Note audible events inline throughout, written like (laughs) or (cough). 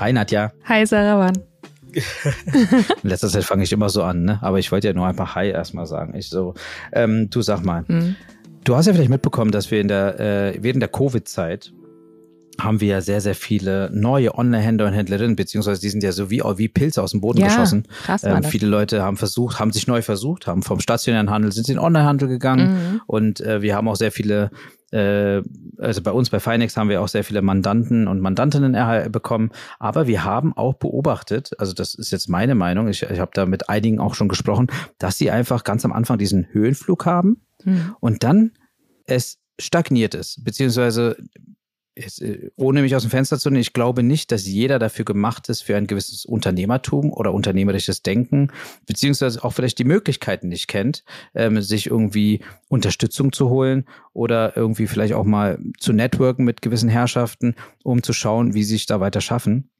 Hi Nadja. Hi Sarawan. (laughs) In letzter Zeit fange ich immer so an, ne? Aber ich wollte ja nur einfach Hi erstmal sagen. Ich so, ähm, du sag mal, mhm. du hast ja vielleicht mitbekommen, dass wir in der äh, während der Covid-Zeit haben wir ja sehr, sehr viele neue Online-Händler und Händlerinnen, beziehungsweise die sind ja so wie, wie Pilze aus dem Boden ja, geschossen. Krass, ähm, viele Leute haben versucht, haben sich neu versucht, haben vom stationären Handel, sind in den Online-Handel gegangen mhm. und äh, wir haben auch sehr viele also bei uns bei Finex haben wir auch sehr viele Mandanten und Mandantinnen bekommen, aber wir haben auch beobachtet, also das ist jetzt meine Meinung, ich, ich habe da mit einigen auch schon gesprochen, dass sie einfach ganz am Anfang diesen Höhenflug haben mhm. und dann es stagniert ist, beziehungsweise äh, ohne mich aus dem Fenster zu nehmen, ich glaube nicht, dass jeder dafür gemacht ist für ein gewisses Unternehmertum oder unternehmerisches Denken, beziehungsweise auch vielleicht die Möglichkeiten nicht kennt, ähm, sich irgendwie Unterstützung zu holen oder irgendwie vielleicht auch mal zu networken mit gewissen Herrschaften, um zu schauen, wie sie sich da weiter schaffen.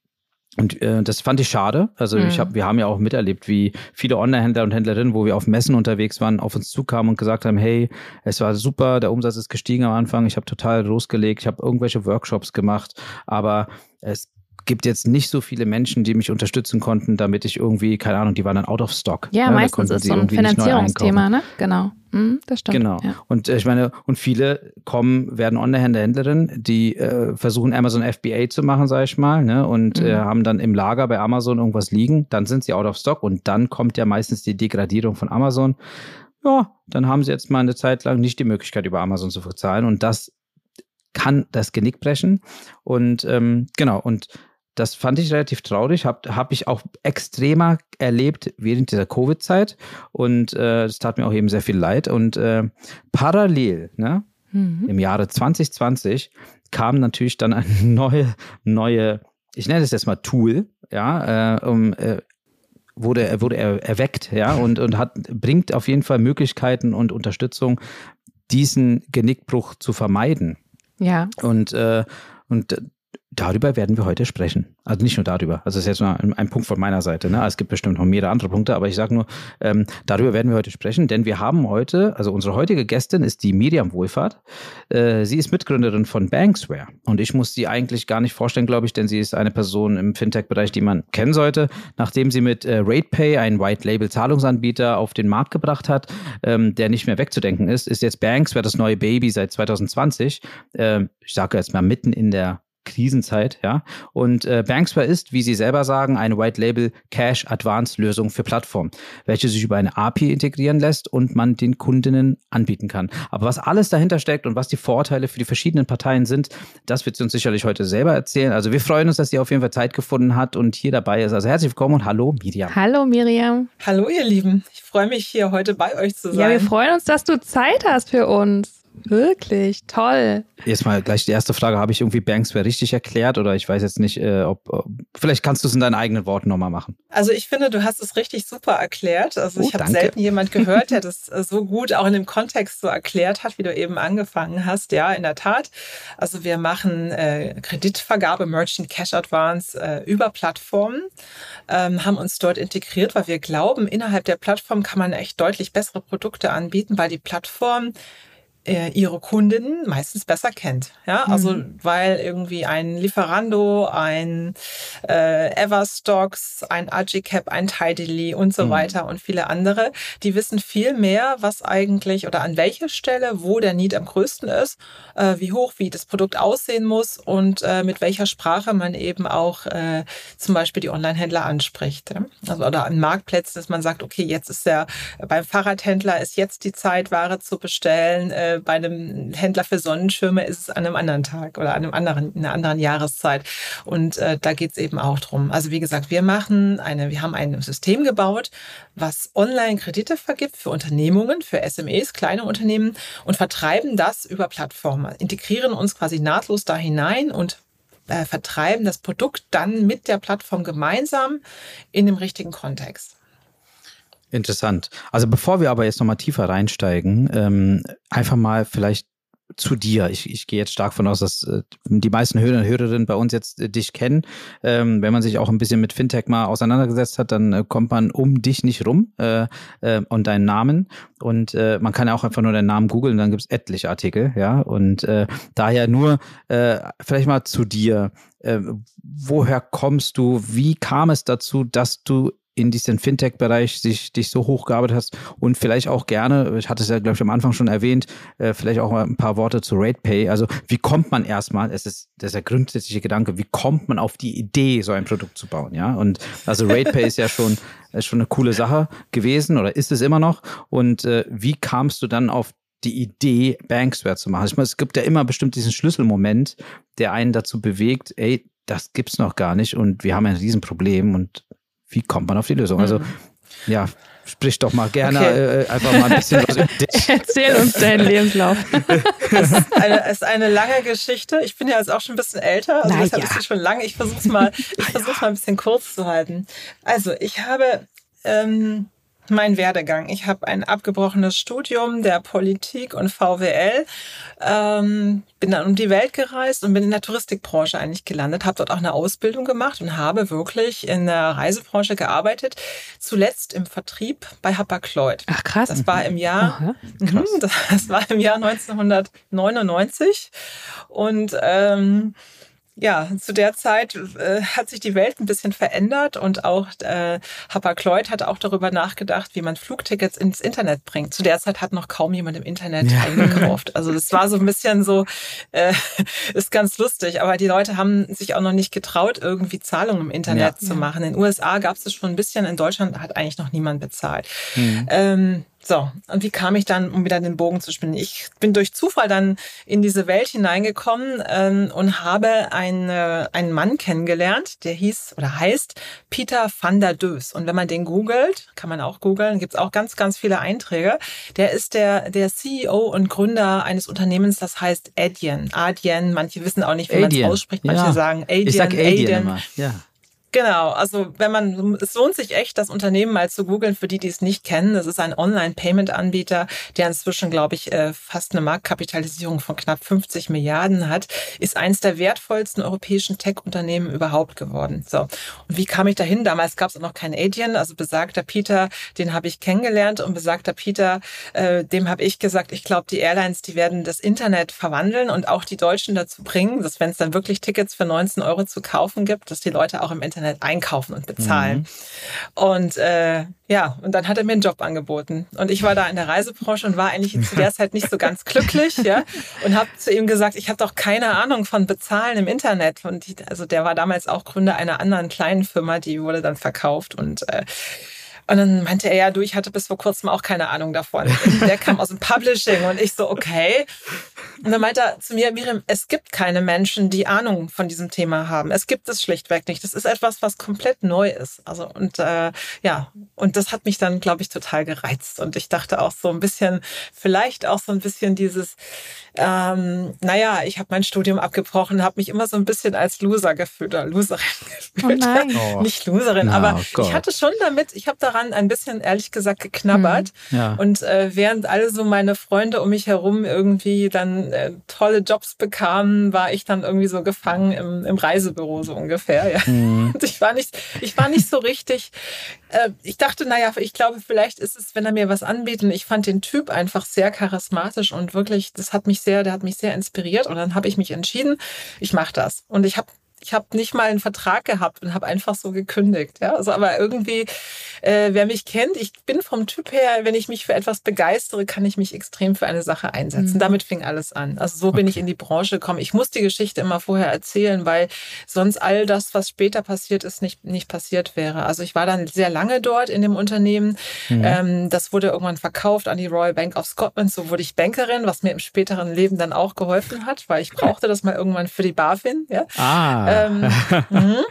Und äh, das fand ich schade. Also mhm. ich hab, wir haben ja auch miterlebt, wie viele Online-Händler und Händlerinnen, wo wir auf Messen unterwegs waren, auf uns zukamen und gesagt haben, hey, es war super, der Umsatz ist gestiegen am Anfang, ich habe total losgelegt, ich habe irgendwelche Workshops gemacht, aber es gibt jetzt nicht so viele Menschen, die mich unterstützen konnten, damit ich irgendwie, keine Ahnung, die waren dann out of stock. Ja, ja meistens ist so ein Finanzierungsthema, ne? Genau. Mhm, das stimmt. Genau. Ja. Und äh, ich meine, und viele kommen, werden Online-Händler, Händlerinnen, die äh, versuchen Amazon FBA zu machen, sage ich mal, ne? Und äh, mhm. äh, haben dann im Lager bei Amazon irgendwas liegen, dann sind sie out of stock und dann kommt ja meistens die Degradierung von Amazon. Ja, dann haben sie jetzt mal eine Zeit lang nicht die Möglichkeit, über Amazon zu verzahlen. Und das kann das Genick brechen. Und ähm, genau, und das fand ich relativ traurig, habe hab ich auch extremer erlebt während dieser Covid-Zeit und äh, das tat mir auch eben sehr viel leid. Und äh, parallel, ne, mhm. im Jahre 2020 kam natürlich dann eine (laughs) neue, neue, ich nenne es jetzt mal Tool, ja, äh, um, äh, wurde, wurde er erweckt, ja, und, und hat, bringt auf jeden Fall Möglichkeiten und Unterstützung, diesen Genickbruch zu vermeiden. Ja. Und, äh, und darüber werden wir heute sprechen. Also nicht nur darüber. Also das ist jetzt nur ein, Punkt von meiner Seite. Ne? Es gibt bestimmt noch mehrere andere Punkte, aber ich sage nur, ähm, darüber werden wir heute sprechen, denn wir haben heute, also unsere heutige Gästin ist die Miriam Wohlfahrt. Äh, sie ist Mitgründerin von Banksware und ich muss sie eigentlich gar nicht vorstellen, glaube ich, denn sie ist eine Person im Fintech-Bereich, die man kennen sollte, nachdem sie mit äh, RatePay, einen White-Label-Zahlungsanbieter, auf den Markt gebracht hat, ähm, der nicht mehr wegzudenken ist, ist jetzt Banksware das neue Baby seit 2020. Äh, ich sage jetzt mal mitten in der Krisenzeit, ja. Und äh, Banksware ist, wie Sie selber sagen, eine White Label Cash Advance Lösung für Plattformen, welche sich über eine API integrieren lässt und man den Kundinnen anbieten kann. Aber was alles dahinter steckt und was die Vorteile für die verschiedenen Parteien sind, das wird sie uns sicherlich heute selber erzählen. Also wir freuen uns, dass sie auf jeden Fall Zeit gefunden hat und hier dabei ist. Also herzlich willkommen und hallo Miriam. Hallo Miriam. Hallo ihr Lieben. Ich freue mich hier heute bei euch zu sein. Ja, wir freuen uns, dass du Zeit hast für uns. Wirklich, toll. Jetzt mal gleich die erste Frage. Habe ich irgendwie Banksware richtig erklärt oder ich weiß jetzt nicht, äh, ob, ob, vielleicht kannst du es in deinen eigenen Worten nochmal machen. Also ich finde, du hast es richtig super erklärt. Also oh, ich habe selten jemand gehört, der (laughs) das äh, so gut auch in dem Kontext so erklärt hat, wie du eben angefangen hast. Ja, in der Tat. Also wir machen äh, Kreditvergabe, Merchant Cash Advance äh, über Plattformen, ähm, haben uns dort integriert, weil wir glauben, innerhalb der Plattform kann man echt deutlich bessere Produkte anbieten, weil die Plattform ihre Kundinnen meistens besser kennt. Ja, also mhm. weil irgendwie ein Lieferando, ein äh, Everstocks, ein Agicap, ein Tidily und so mhm. weiter und viele andere, die wissen viel mehr, was eigentlich oder an welcher Stelle, wo der Need am größten ist, äh, wie hoch, wie das Produkt aussehen muss und äh, mit welcher Sprache man eben auch äh, zum Beispiel die Online-Händler anspricht. Ja? Also oder an Marktplätzen, dass man sagt, okay, jetzt ist der beim Fahrradhändler ist jetzt die Zeit, Ware zu bestellen. Äh, bei einem Händler für Sonnenschirme ist es an einem anderen Tag oder an einem anderen, in einer anderen Jahreszeit. Und äh, da geht es eben auch drum. Also wie gesagt, wir machen eine, wir haben ein System gebaut, was Online-Kredite vergibt für Unternehmungen, für SMEs, kleine Unternehmen und vertreiben das über Plattformen, integrieren uns quasi nahtlos da hinein und äh, vertreiben das Produkt dann mit der Plattform gemeinsam in dem richtigen Kontext. Interessant. Also bevor wir aber jetzt nochmal tiefer reinsteigen, ähm, einfach mal vielleicht zu dir. Ich, ich gehe jetzt stark von aus, dass äh, die meisten Hörer und Hörerinnen bei uns jetzt äh, dich kennen. Ähm, wenn man sich auch ein bisschen mit Fintech mal auseinandergesetzt hat, dann äh, kommt man um dich nicht rum äh, äh, und deinen Namen. Und äh, man kann ja auch einfach nur deinen Namen googeln, dann gibt's etliche Artikel, ja. Und äh, daher nur äh, vielleicht mal zu dir. äh, woher kommst du? Wie kam es dazu, dass du in diesen Fintech-Bereich sich, dich so hochgearbeitet hast und vielleicht auch gerne, ich hatte es ja, glaube ich, am Anfang schon erwähnt, äh, vielleicht auch mal ein paar Worte zu RatePay. Also wie kommt man erstmal, es ist, das ist der grundsätzliche Gedanke, wie kommt man auf die Idee, so ein Produkt zu bauen, ja? Und also RatePay ist ja schon, (laughs) ist schon eine coole Sache gewesen oder ist es immer noch. Und äh, wie kamst du dann auf die Idee, Banksware zu machen? Ich meine, es gibt ja immer bestimmt diesen Schlüsselmoment, der einen dazu bewegt, ey, das gibt's noch gar nicht und wir haben ein Riesenproblem und wie kommt man auf die Lösung? Also, mhm. ja, sprich doch mal gerne okay. äh, einfach mal ein bisschen was über (laughs) dich. Erzähl uns deinen Lebenslauf. Es ist, eine, ist eine lange Geschichte. Ich bin ja jetzt auch schon ein bisschen älter, also Na, deshalb ja. ist sie schon lang. Ich versuche es mal, ich versuch's mal ein bisschen kurz zu halten. Also, ich habe ähm, mein Werdegang. Ich habe ein abgebrochenes Studium der Politik und VWL, ähm, bin dann um die Welt gereist und bin in der Touristikbranche eigentlich gelandet, habe dort auch eine Ausbildung gemacht und habe wirklich in der Reisebranche gearbeitet, zuletzt im Vertrieb bei Hapag-Lloyd. Ach krass. Das war im Jahr, (laughs) mhm, das war im Jahr 1999 und ähm, ja, zu der Zeit äh, hat sich die Welt ein bisschen verändert und auch äh, Hapag-Lloyd hat auch darüber nachgedacht, wie man Flugtickets ins Internet bringt. Zu der Zeit hat noch kaum jemand im Internet ja. eingekauft. Also das war so ein bisschen so, äh, (laughs) ist ganz lustig, aber die Leute haben sich auch noch nicht getraut, irgendwie Zahlungen im Internet ja. zu machen. In den USA gab es es schon ein bisschen, in Deutschland hat eigentlich noch niemand bezahlt. Mhm. Ähm, so, und wie kam ich dann, um wieder den Bogen zu spinnen? Ich bin durch Zufall dann in diese Welt hineingekommen ähm, und habe einen, äh, einen Mann kennengelernt, der hieß oder heißt Peter van der Dös. Und wenn man den googelt, kann man auch googeln, gibt's auch ganz, ganz viele Einträge. Der ist der, der CEO und Gründer eines Unternehmens, das heißt Adyen. Adyen, manche wissen auch nicht, wie man es ausspricht, manche ja. sagen Adyen. Ich sag Adyen, Adyen. Ja. Genau, also wenn man, es lohnt sich echt, das Unternehmen mal zu googeln, für die, die es nicht kennen. Das ist ein Online-Payment-Anbieter, der inzwischen, glaube ich, äh, fast eine Marktkapitalisierung von knapp 50 Milliarden hat, ist eins der wertvollsten europäischen Tech-Unternehmen überhaupt geworden. So, und wie kam ich dahin? Damals gab es auch noch kein Adyen, also besagter Peter, den habe ich kennengelernt und besagter Peter, äh, dem habe ich gesagt, ich glaube, die Airlines, die werden das Internet verwandeln und auch die Deutschen dazu bringen, dass wenn es dann wirklich Tickets für 19 Euro zu kaufen gibt, dass die Leute auch im Internet Internet einkaufen und bezahlen. Mhm. Und äh, ja, und dann hat er mir einen Job angeboten. Und ich war da in der Reisebranche und war eigentlich zu der (laughs) Zeit nicht so ganz glücklich, ja. Und habe zu ihm gesagt, ich habe doch keine Ahnung von Bezahlen im Internet. Und die, also der war damals auch Gründer einer anderen kleinen Firma, die wurde dann verkauft. Und äh, und dann meinte er, ja, du, ich hatte bis vor kurzem auch keine Ahnung davon. Der kam aus dem Publishing und ich so, okay. Und dann meinte er zu mir, Miriam, es gibt keine Menschen, die Ahnung von diesem Thema haben. Es gibt es schlichtweg nicht. Das ist etwas, was komplett neu ist. Also und äh, ja, und das hat mich dann, glaube ich, total gereizt. Und ich dachte auch so ein bisschen, vielleicht auch so ein bisschen dieses, ähm, naja, ich habe mein Studium abgebrochen, habe mich immer so ein bisschen als Loser gefühlt oder Loserin gefühlt. Oh nein. Oh. (laughs) Nicht Loserin, no, aber oh ich hatte schon damit, ich habe daran ein bisschen, ehrlich gesagt, geknabbert. Mhm. Ja. Und äh, während alle so meine Freunde um mich herum irgendwie dann äh, tolle Jobs bekamen, war ich dann irgendwie so gefangen im, im Reisebüro so ungefähr. Ja. Mhm. (laughs) Und ich war nicht, ich war nicht so richtig. Äh, ich dachte, naja, ich glaube, vielleicht ist es, wenn er mir was anbietet. Ich fand den Typ einfach sehr charismatisch und wirklich, das hat mich sehr, der hat mich sehr inspiriert. Und dann habe ich mich entschieden, ich mache das. Und ich habe ich habe nicht mal einen Vertrag gehabt und habe einfach so gekündigt. Ja, also aber irgendwie, äh, wer mich kennt, ich bin vom Typ her, wenn ich mich für etwas begeistere, kann ich mich extrem für eine Sache einsetzen. Mhm. Damit fing alles an. Also so okay. bin ich in die Branche gekommen. Ich muss die Geschichte immer vorher erzählen, weil sonst all das, was später passiert ist, nicht nicht passiert wäre. Also ich war dann sehr lange dort in dem Unternehmen. Mhm. Ähm, das wurde irgendwann verkauft an die Royal Bank of Scotland. So wurde ich Bankerin, was mir im späteren Leben dann auch geholfen hat, weil ich brauchte das mal irgendwann für die BaFin. Ja. Ah. Ähm, mhm.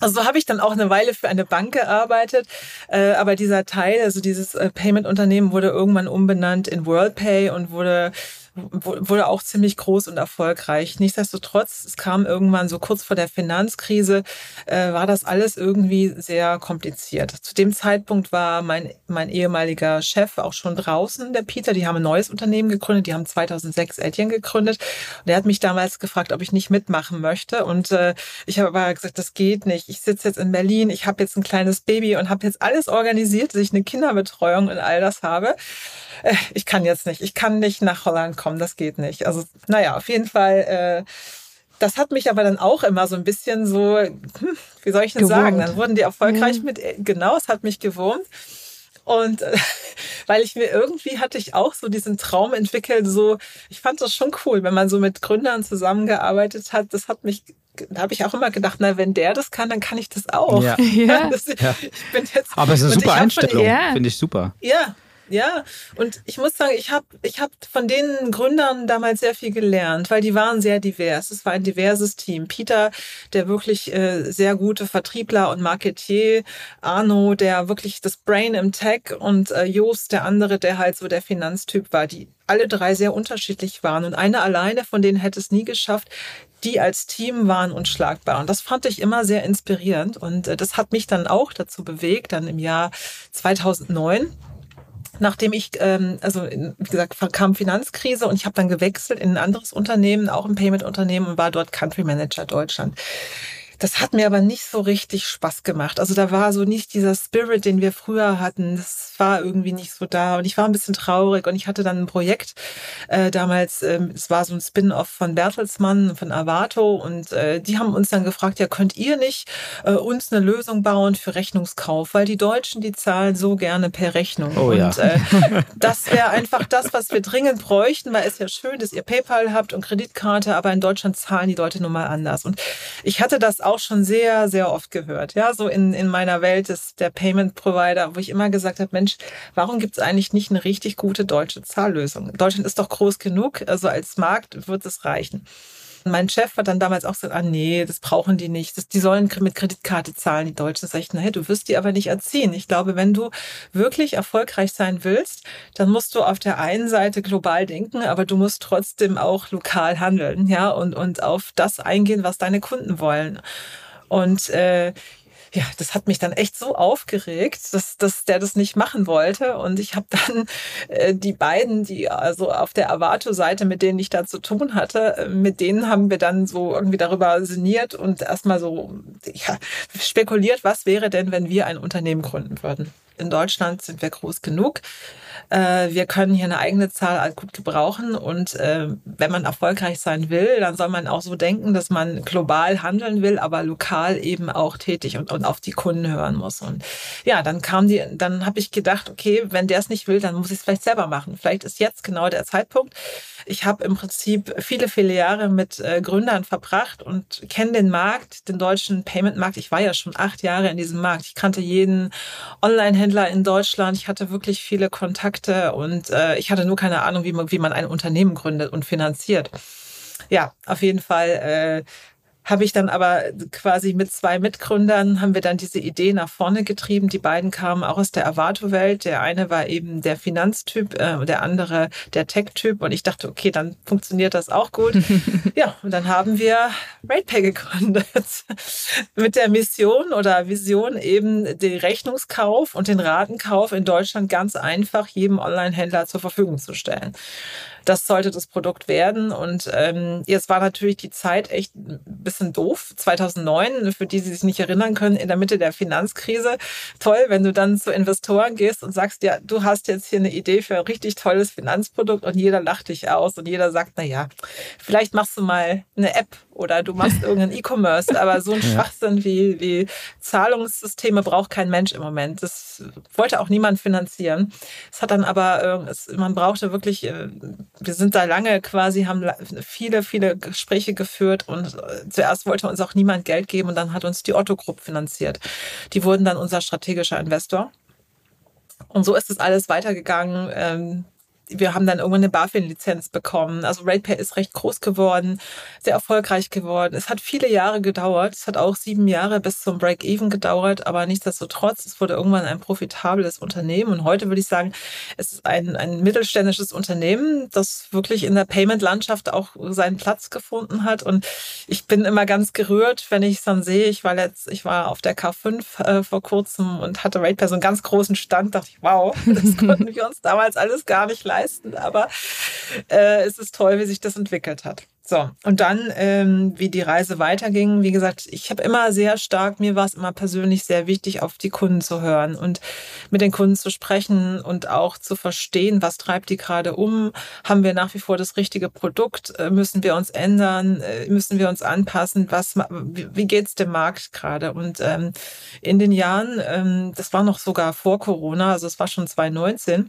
Also habe ich dann auch eine Weile für eine Bank gearbeitet, äh, aber dieser Teil, also dieses äh, Payment-Unternehmen wurde irgendwann umbenannt in WorldPay und wurde wurde auch ziemlich groß und erfolgreich. Nichtsdestotrotz, es kam irgendwann so kurz vor der Finanzkrise, äh, war das alles irgendwie sehr kompliziert. Zu dem Zeitpunkt war mein, mein ehemaliger Chef auch schon draußen, der Peter. Die haben ein neues Unternehmen gegründet. Die haben 2006 Etienne gegründet. Und er hat mich damals gefragt, ob ich nicht mitmachen möchte. Und äh, ich habe aber gesagt, das geht nicht. Ich sitze jetzt in Berlin. Ich habe jetzt ein kleines Baby und habe jetzt alles organisiert, dass ich eine Kinderbetreuung und all das habe. Äh, ich kann jetzt nicht. Ich kann nicht nach Holland kommen. Das geht nicht. Also, naja, auf jeden Fall. Äh, das hat mich aber dann auch immer so ein bisschen so, hm, wie soll ich denn gewurmt. sagen? Dann wurden die erfolgreich ja. mit, genau, es hat mich gewurmt. Und äh, (laughs) weil ich mir irgendwie hatte ich auch so diesen Traum entwickelt, so, ich fand das schon cool, wenn man so mit Gründern zusammengearbeitet hat. Das hat mich da habe ich auch immer gedacht, na, wenn der das kann, dann kann ich das auch. Ja. (laughs) ja. Das, ja. Aber es ist eine super Einstellung, finde ich super. Ja, ja, und ich muss sagen, ich habe ich hab von den Gründern damals sehr viel gelernt, weil die waren sehr divers. Es war ein diverses Team. Peter, der wirklich äh, sehr gute Vertriebler und Marketier, Arno, der wirklich das Brain im Tech und äh, Jost, der andere, der halt so der Finanztyp war, die alle drei sehr unterschiedlich waren. Und eine alleine von denen hätte es nie geschafft, die als Team waren unschlagbar. Und das fand ich immer sehr inspirierend. Und äh, das hat mich dann auch dazu bewegt, dann im Jahr 2009 nachdem ich, ähm, also wie gesagt, kam Finanzkrise und ich habe dann gewechselt in ein anderes Unternehmen, auch ein Payment-Unternehmen und war dort Country Manager Deutschland. Das hat mir aber nicht so richtig Spaß gemacht. Also da war so nicht dieser Spirit, den wir früher hatten. Das war irgendwie nicht so da. Und ich war ein bisschen traurig. Und ich hatte dann ein Projekt äh, damals, äh, es war so ein Spin-off von Bertelsmann, von Avato. Und äh, die haben uns dann gefragt, ja, könnt ihr nicht äh, uns eine Lösung bauen für Rechnungskauf? Weil die Deutschen, die zahlen so gerne per Rechnung. Oh, und ja. äh, das wäre einfach das, was wir dringend bräuchten, weil es ja schön, dass ihr PayPal habt und Kreditkarte, aber in Deutschland zahlen die Leute nun mal anders. Und ich hatte das auch schon sehr, sehr oft gehört. Ja, so in, in meiner Welt ist der Payment Provider, wo ich immer gesagt habe, Mensch, warum gibt es eigentlich nicht eine richtig gute deutsche Zahllösung? Deutschland ist doch groß genug, also als Markt wird es reichen. Mein Chef hat dann damals auch gesagt, ah nee, das brauchen die nicht. Das, die sollen mit Kreditkarte zahlen, die Deutschen. Sag ich, naja, du wirst die aber nicht erziehen. Ich glaube, wenn du wirklich erfolgreich sein willst, dann musst du auf der einen Seite global denken, aber du musst trotzdem auch lokal handeln, ja, und, und auf das eingehen, was deine Kunden wollen. Und äh, ja, das hat mich dann echt so aufgeregt, dass, dass der das nicht machen wollte. Und ich habe dann äh, die beiden, die also auf der Avato-Seite, mit denen ich da zu tun hatte, äh, mit denen haben wir dann so irgendwie darüber sinniert und erstmal so ja, spekuliert, was wäre denn, wenn wir ein Unternehmen gründen würden. In Deutschland sind wir groß genug äh, wir können hier eine eigene Zahl gut gebrauchen und äh, wenn man erfolgreich sein will, dann soll man auch so denken, dass man global handeln will, aber lokal eben auch tätig und, und auf die Kunden hören muss. Und ja, dann kam die, dann habe ich gedacht, okay, wenn der es nicht will, dann muss ich es vielleicht selber machen. Vielleicht ist jetzt genau der Zeitpunkt. Ich habe im Prinzip viele, viele Jahre mit äh, Gründern verbracht und kenne den Markt, den deutschen Payment-Markt. Ich war ja schon acht Jahre in diesem Markt. Ich kannte jeden Online-Händler in Deutschland. Ich hatte wirklich viele Kontakte und äh, ich hatte nur keine Ahnung, wie man, wie man ein Unternehmen gründet und finanziert. Ja, auf jeden Fall äh, habe ich dann aber quasi mit zwei Mitgründern haben wir dann diese Idee nach vorne getrieben. Die beiden kamen auch aus der Avato-Welt. Der eine war eben der Finanztyp, äh, der andere der Tech-Typ. Und ich dachte, okay, dann funktioniert das auch gut. (laughs) ja, und dann haben wir RatePay gegründet (laughs) mit der Mission oder Vision eben den Rechnungskauf und den Ratenkauf in Deutschland ganz einfach jedem Online-Händler zur Verfügung zu stellen das sollte das Produkt werden. Und ähm, jetzt war natürlich die Zeit echt ein bisschen doof. 2009, für die, die sich nicht erinnern können, in der Mitte der Finanzkrise. Toll, wenn du dann zu Investoren gehst und sagst, ja, du hast jetzt hier eine Idee für ein richtig tolles Finanzprodukt und jeder lacht dich aus und jeder sagt, na ja, vielleicht machst du mal eine App oder du machst irgendeinen (laughs) E-Commerce, aber so ein ja. Schwachsinn wie, wie Zahlungssysteme braucht kein Mensch im Moment. Das wollte auch niemand finanzieren. Es hat dann aber, äh, man brauchte wirklich äh, wir sind da lange quasi, haben viele, viele Gespräche geführt und äh, zuerst wollte uns auch niemand Geld geben und dann hat uns die Otto Group finanziert. Die wurden dann unser strategischer Investor. Und so ist es alles weitergegangen. Wir haben dann irgendwann eine BaFin-Lizenz bekommen. Also RatePay ist recht groß geworden, sehr erfolgreich geworden. Es hat viele Jahre gedauert. Es hat auch sieben Jahre bis zum Break-Even gedauert, aber nichtsdestotrotz, es wurde irgendwann ein profitables Unternehmen. Und heute würde ich sagen, es ist ein, ein mittelständisches Unternehmen, das wirklich in der Payment-Landschaft auch seinen Platz gefunden hat. Und ich bin immer ganz gerührt, wenn ich es dann sehe. Ich war letzt, ich war auf der K5 äh, vor kurzem und hatte RatePay so einen ganz großen Stand. Dachte ich, wow, (laughs) das konnten wir uns damals alles gar nicht leisten leisten, aber äh, es ist toll, wie sich das entwickelt hat. So, und dann, ähm, wie die Reise weiterging, wie gesagt, ich habe immer sehr stark, mir war es immer persönlich sehr wichtig, auf die Kunden zu hören und mit den Kunden zu sprechen und auch zu verstehen, was treibt die gerade um, haben wir nach wie vor das richtige Produkt, äh, müssen wir uns ändern, äh, müssen wir uns anpassen, was, wie geht's dem Markt gerade? Und ähm, in den Jahren, ähm, das war noch sogar vor Corona, also es war schon 2019,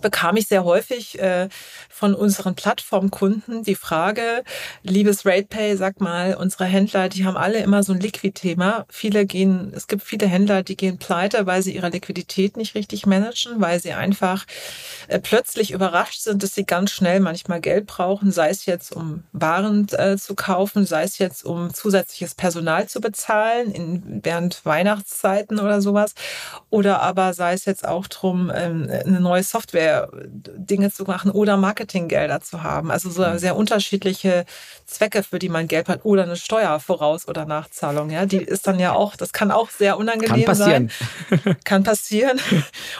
bekam ich sehr häufig äh, von unseren Plattformkunden die Frage, liebes RatePay, sag mal, unsere Händler, die haben alle immer so ein Liquid-Thema. Viele gehen, es gibt viele Händler, die gehen pleite, weil sie ihre Liquidität nicht richtig managen, weil sie einfach äh, plötzlich überrascht sind, dass sie ganz schnell manchmal Geld brauchen, sei es jetzt um Waren äh, zu kaufen, sei es jetzt um zusätzliches Personal zu bezahlen in, während Weihnachtszeiten oder sowas, oder aber sei es jetzt auch drum, ähm, eine neue Software Dinge zu machen oder Marketinggelder zu haben. Also so mhm. sehr unterschiedliche Zwecke, für die man Geld hat oder eine Steuervoraus- oder Nachzahlung. Ja, die ist dann ja auch, das kann auch sehr unangenehm kann passieren. sein. (laughs) kann passieren.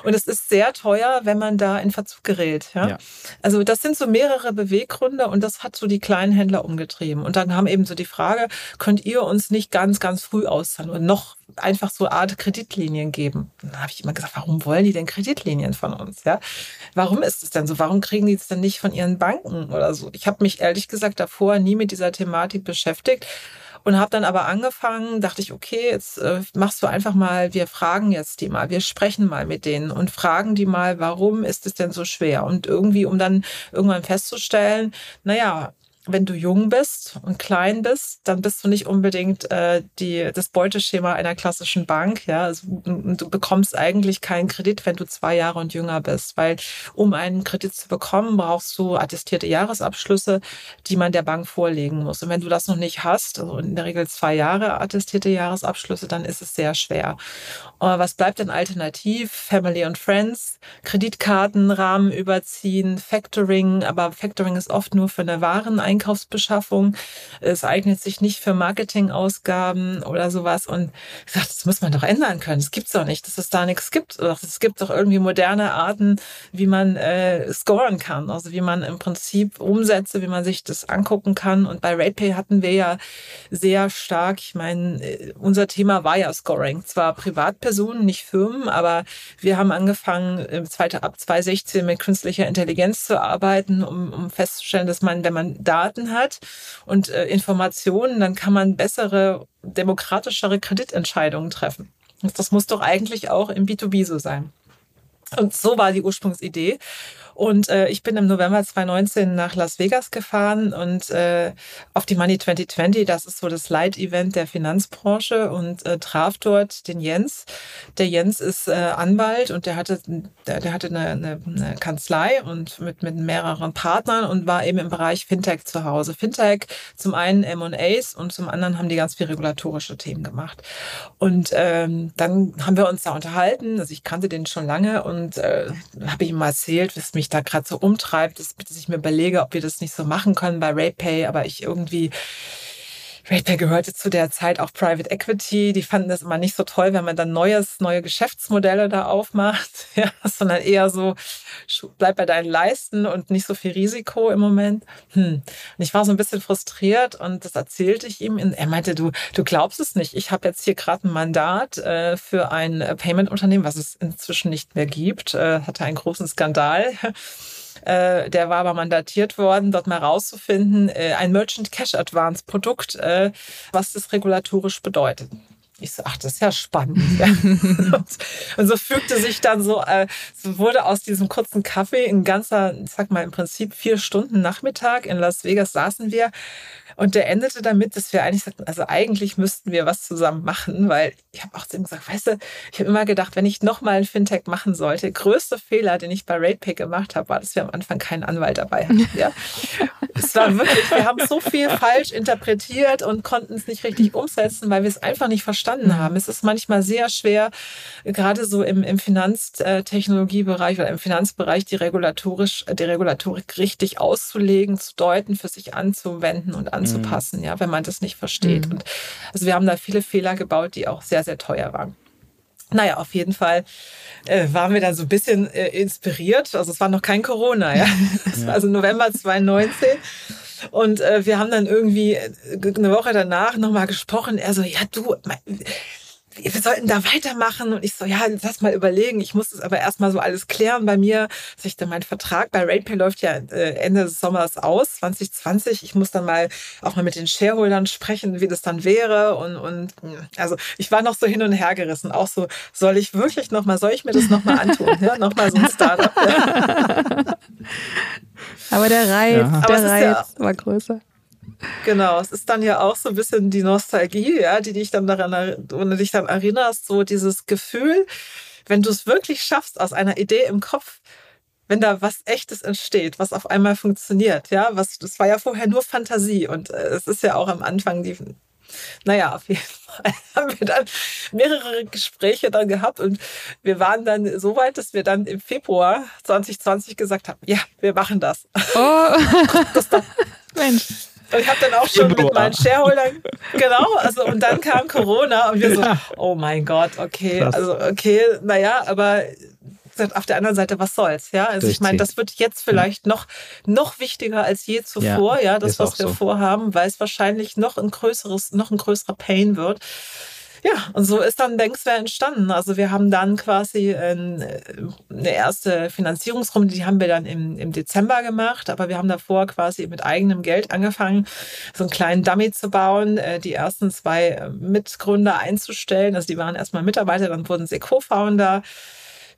Und es ist sehr teuer, wenn man da in Verzug gerät. Ja? ja? Also das sind so mehrere Beweggründe und das hat so die kleinen Händler umgetrieben. Und dann haben eben so die Frage, könnt ihr uns nicht ganz, ganz früh auszahlen und noch einfach so Art Kreditlinien geben. dann habe ich immer gesagt, warum wollen die denn Kreditlinien von uns? Ja, warum ist es denn so? Warum kriegen die es denn nicht von ihren Banken oder so? Ich habe mich ehrlich gesagt davor nie mit dieser Thematik beschäftigt und habe dann aber angefangen, dachte ich, okay, jetzt äh, machst du einfach mal, wir fragen jetzt die mal, wir sprechen mal mit denen und fragen die mal, warum ist es denn so schwer? Und irgendwie, um dann irgendwann festzustellen, naja, wenn du jung bist und klein bist, dann bist du nicht unbedingt äh, die, das Beuteschema einer klassischen Bank. Ja, also, du bekommst eigentlich keinen Kredit, wenn du zwei Jahre und jünger bist, weil um einen Kredit zu bekommen, brauchst du attestierte Jahresabschlüsse, die man der Bank vorlegen muss. Und wenn du das noch nicht hast, also in der Regel zwei Jahre attestierte Jahresabschlüsse, dann ist es sehr schwer. Und was bleibt denn alternativ? Family and Friends, Kreditkarten, Rahmen überziehen, Factoring, aber Factoring ist oft nur für eine Waren Einkaufsbeschaffung. Es eignet sich nicht für Marketingausgaben oder sowas. Und ich dachte, das muss man doch ändern können. Es gibt's doch nicht, dass es da nichts gibt. Es gibt doch irgendwie moderne Arten, wie man äh, scoren kann. Also wie man im Prinzip Umsätze, wie man sich das angucken kann. Und bei RatePay hatten wir ja sehr stark, ich meine, äh, unser Thema war ja Scoring. Zwar Privatpersonen, nicht Firmen, aber wir haben angefangen, ab 2016 mit künstlicher Intelligenz zu arbeiten, um, um festzustellen, dass man, wenn man da Daten hat und äh, Informationen, dann kann man bessere, demokratischere Kreditentscheidungen treffen. Das muss doch eigentlich auch im B2B so sein. Und so war die Ursprungsidee. Und äh, ich bin im November 2019 nach Las Vegas gefahren und äh, auf die Money 2020, das ist so das Leitevent der Finanzbranche und äh, traf dort den Jens. Der Jens ist äh, Anwalt und der hatte, der, der hatte eine, eine, eine Kanzlei und mit, mit mehreren Partnern und war eben im Bereich Fintech zu Hause. Fintech zum einen M&As und zum anderen haben die ganz viel regulatorische Themen gemacht. Und ähm, dann haben wir uns da unterhalten. Also ich kannte den schon lange und äh, habe ihm mal erzählt, was mich da gerade so umtreibt, ist, dass ich mir überlege, ob wir das nicht so machen können bei RatePay, aber ich irgendwie RatePay gehörte zu der Zeit auch Private Equity. Die fanden das immer nicht so toll, wenn man dann neues, neue Geschäftsmodelle da aufmacht, (laughs) ja, sondern eher so, bleib bei deinen Leisten und nicht so viel Risiko im Moment. Hm. Und ich war so ein bisschen frustriert und das erzählte ich ihm. Er meinte, du, du glaubst es nicht. Ich habe jetzt hier gerade ein Mandat äh, für ein Payment-Unternehmen, was es inzwischen nicht mehr gibt. Äh, hatte einen großen Skandal. Äh, der war aber mandatiert worden, dort mal rauszufinden, äh, ein Merchant Cash Advance Produkt, äh, was das regulatorisch bedeutet. Ich so, ach, das ist ja spannend. Ja. (laughs) und so fügte sich dann so, äh, so wurde aus diesem kurzen Kaffee ein ganzer, ich sag mal im Prinzip vier Stunden Nachmittag in Las Vegas saßen wir und der endete damit, dass wir eigentlich sagten, also eigentlich müssten wir was zusammen machen, weil ich habe auch zu ihm gesagt, weißt du, ich habe immer gedacht, wenn ich nochmal ein Fintech machen sollte, größte Fehler, den ich bei RatePay gemacht habe, war, dass wir am Anfang keinen Anwalt dabei hatten. Ja. (laughs) es war wirklich, wir haben so viel falsch interpretiert und konnten es nicht richtig umsetzen, weil wir es einfach nicht verstanden mhm. haben. Es ist manchmal sehr schwer, gerade so im, im Finanztechnologiebereich oder im Finanzbereich die regulatorisch, die Regulatorik richtig auszulegen, zu deuten, für sich anzuwenden und anzupassen, mhm. ja, wenn man das nicht versteht. Mhm. Und also wir haben da viele Fehler gebaut, die auch sehr, sehr teuer waren. Naja, auf jeden Fall äh, waren wir dann so ein bisschen äh, inspiriert. Also es war noch kein Corona, ja. (laughs) Es war also November (laughs) 2019. Und äh, wir haben dann irgendwie äh, eine Woche danach nochmal gesprochen. Er so, ja du, wir sollten da weitermachen. Und ich so, ja, lass mal überlegen. Ich muss das aber erstmal so alles klären bei mir. Also ich dann mein Vertrag bei RatePay läuft ja äh, Ende des Sommers aus, 2020. Ich muss dann mal auch mal mit den Shareholdern sprechen, wie das dann wäre. Und, und also ich war noch so hin und her gerissen. Auch so, soll ich wirklich nochmal, soll ich mir das nochmal antun? Ja, nochmal so ein Startup. (laughs) Aber der Reiz, ja. der Reiz ja, war größer. Genau, es ist dann ja auch so ein bisschen die Nostalgie, ja, die dich dann daran, wenn du dich dann erinnerst, so dieses Gefühl, wenn du es wirklich schaffst, aus einer Idee im Kopf, wenn da was Echtes entsteht, was auf einmal funktioniert, ja, was, das war ja vorher nur Fantasie und äh, es ist ja auch am Anfang die, naja, auf jeden (laughs) Fall haben wir dann mehrere Gespräche dann gehabt und wir waren dann so weit, dass wir dann im Februar 2020 gesagt haben, ja, wir machen das. Oh. (laughs) das Mensch. Und ich habe dann auch schon mit meinen Shareholdern, genau, also und dann kam Corona und wir so, oh mein Gott, okay, Krass. also okay, naja, aber auf der anderen Seite, was soll's, ja? Also ich meine, das wird jetzt vielleicht noch, noch wichtiger als je zuvor, ja, ja das, was wir so. vorhaben, weil es wahrscheinlich noch ein größeres, noch ein größerer Pain wird. Ja, und so ist dann Banksware entstanden. Also wir haben dann quasi äh, eine erste Finanzierungsrunde, die haben wir dann im, im Dezember gemacht, aber wir haben davor quasi mit eigenem Geld angefangen, so einen kleinen Dummy zu bauen, äh, die ersten zwei äh, Mitgründer einzustellen. Also die waren erstmal Mitarbeiter, dann wurden sie Co-Founder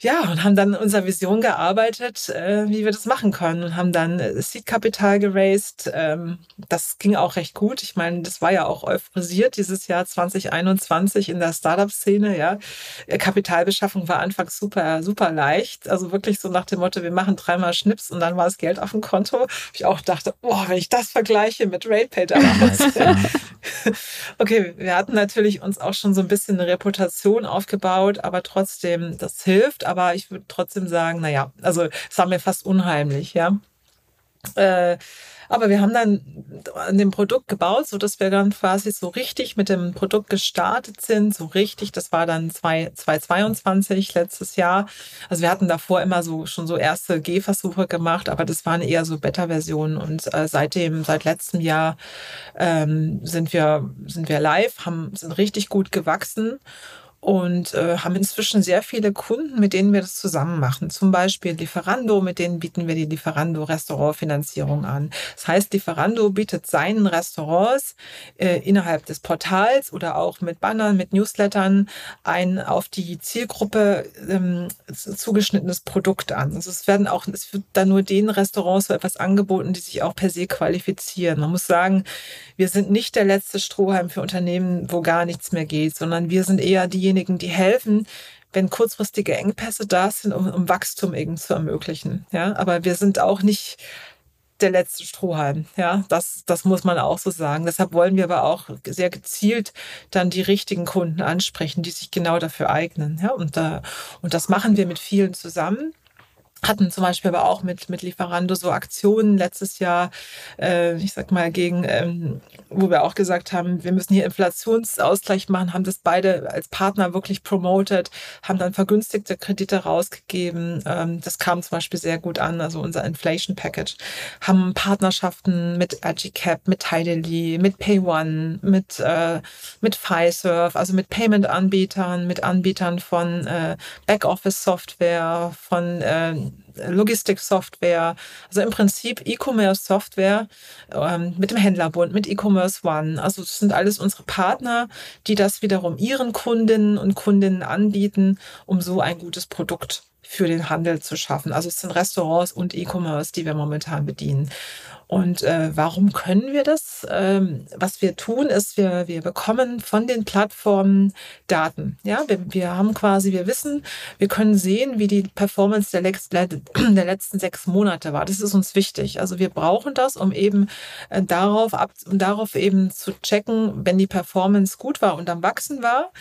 ja, und haben dann unserer Vision gearbeitet, äh, wie wir das machen können und haben dann äh, Seed-Kapital geraced. Ähm, das ging auch recht gut. Ich meine, das war ja auch euphorisiert dieses Jahr 2021 in der Startup-Szene. Ja, äh, Kapitalbeschaffung war anfangs super, super leicht. Also wirklich so nach dem Motto, wir machen dreimal Schnips und dann war das Geld auf dem Konto. Ich auch dachte, boah, wenn ich das vergleiche mit RatePay damals. (laughs) okay, wir hatten natürlich uns auch schon so ein bisschen eine Reputation aufgebaut, aber trotzdem, das hilft aber ich würde trotzdem sagen, naja, also es war mir fast unheimlich, ja. Äh, aber wir haben dann an dem Produkt gebaut, so dass wir dann quasi so richtig mit dem Produkt gestartet sind, so richtig. Das war dann 2022 letztes Jahr. Also wir hatten davor immer so schon so erste Gehversuche gemacht, aber das waren eher so Beta-Versionen. Und äh, seitdem, seit letztem Jahr ähm, sind wir sind wir live, haben sind richtig gut gewachsen und äh, haben inzwischen sehr viele Kunden, mit denen wir das zusammen machen. Zum Beispiel Lieferando, mit denen bieten wir die Lieferando Restaurantfinanzierung an. Das heißt, Lieferando bietet seinen Restaurants äh, innerhalb des Portals oder auch mit Bannern, mit Newslettern ein auf die Zielgruppe ähm, zugeschnittenes Produkt an. Also es werden auch, es wird dann nur den Restaurants so etwas angeboten, die sich auch per se qualifizieren. Man muss sagen, wir sind nicht der letzte Strohhalm für Unternehmen, wo gar nichts mehr geht, sondern wir sind eher diejenigen, die helfen, wenn kurzfristige Engpässe da sind, um, um Wachstum eben zu ermöglichen. Ja, aber wir sind auch nicht der letzte Strohhalm. Ja, das, das muss man auch so sagen. Deshalb wollen wir aber auch sehr gezielt dann die richtigen Kunden ansprechen, die sich genau dafür eignen. Ja, und, da, und das machen wir mit vielen zusammen hatten zum Beispiel aber auch mit, mit Lieferando so Aktionen letztes Jahr, äh, ich sag mal, gegen, ähm, wo wir auch gesagt haben, wir müssen hier Inflationsausgleich machen, haben das beide als Partner wirklich promoted, haben dann vergünstigte Kredite rausgegeben. Ähm, das kam zum Beispiel sehr gut an, also unser Inflation Package. Haben Partnerschaften mit Agicap, mit Tidally, mit PayOne, mit, äh, mit Fiserv, also mit Payment-Anbietern, mit Anbietern von äh, Backoffice-Software, von äh, Logistik-Software, also im Prinzip E-Commerce-Software ähm, mit dem Händlerbund, mit E-Commerce One. Also das sind alles unsere Partner, die das wiederum ihren Kundinnen und Kundinnen anbieten, um so ein gutes Produkt für den Handel zu schaffen. Also es sind Restaurants und E-Commerce, die wir momentan bedienen. Und äh, warum können wir das? Ähm, was wir tun, ist, wir, wir bekommen von den Plattformen Daten. Ja, wir, wir haben quasi, wir wissen, wir können sehen, wie die Performance der, Lex, der letzten sechs Monate war. Das ist uns wichtig. Also wir brauchen das, um eben äh, darauf ab, um darauf eben zu checken, wenn die Performance gut war und am Wachsen war,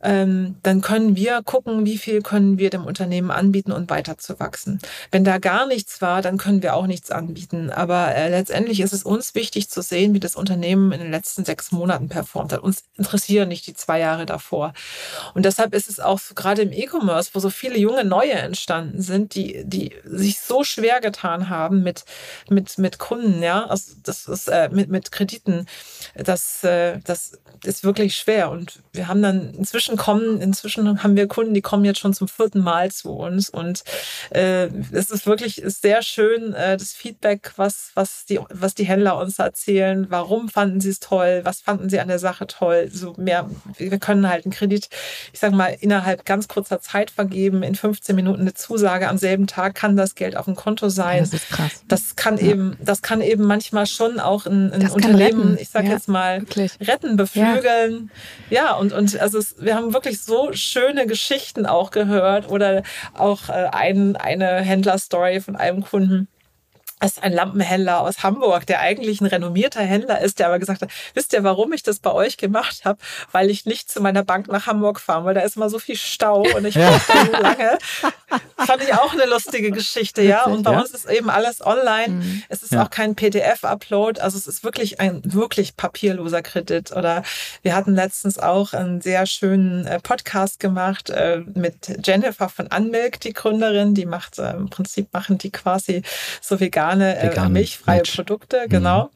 ähm, dann können wir gucken, wie viel können wir dem Unternehmen anbieten und weiter zu wachsen. Wenn da gar nichts war, dann können wir auch nichts anbieten. Aber äh, letztendlich ist es uns wichtig zu sehen, wie das Unternehmen in den letzten sechs Monaten performt hat. Uns interessieren nicht die zwei Jahre davor. Und deshalb ist es auch so, gerade im E-Commerce, wo so viele junge Neue entstanden sind, die, die sich so schwer getan haben mit, mit, mit Kunden, ja, also das ist äh, mit, mit Krediten, das, äh, das ist wirklich schwer. Und wir haben dann inzwischen kommen, inzwischen haben wir Kunden, die kommen jetzt schon zum vierten Mal zu uns. Und äh, es ist wirklich sehr schön, äh, das Feedback, was, was, die, was die Händler uns erzählen. Warum fanden sie es toll? Was fanden sie an der Sache toll? So mehr, wir können halt einen Kredit, ich sag mal, innerhalb ganz kurzer Zeit vergeben, in 15 Minuten eine Zusage. Am selben Tag kann das Geld auf dem Konto sein. Das ist krass. Das kann ja. eben, das kann eben manchmal schon auch ein, ein Unternehmen, ich sag ja, jetzt mal, wirklich. retten, beflügeln. Ja, ja und, und also es, wir haben wirklich so schöne Geschichten auch gehört oder auch äh, ein, eine Händlerstory von einem Kunden das ist ein Lampenhändler aus Hamburg, der eigentlich ein renommierter Händler ist, der aber gesagt hat, wisst ihr, warum ich das bei euch gemacht habe? Weil ich nicht zu meiner Bank nach Hamburg fahre, weil da ist immer so viel Stau und ich brauche so lange. Fand ich auch eine lustige Geschichte, ja. Und bei ja. uns ist eben alles online. Mhm. Es ist ja. auch kein PDF-Upload. Also es ist wirklich ein wirklich papierloser Kredit. Oder wir hatten letztens auch einen sehr schönen äh, Podcast gemacht äh, mit Jennifer von Unmilk, die Gründerin. Die macht äh, im Prinzip machen die quasi so vegan vegane, äh, Vegan milchfreie Match. Produkte, mhm. genau. Mhm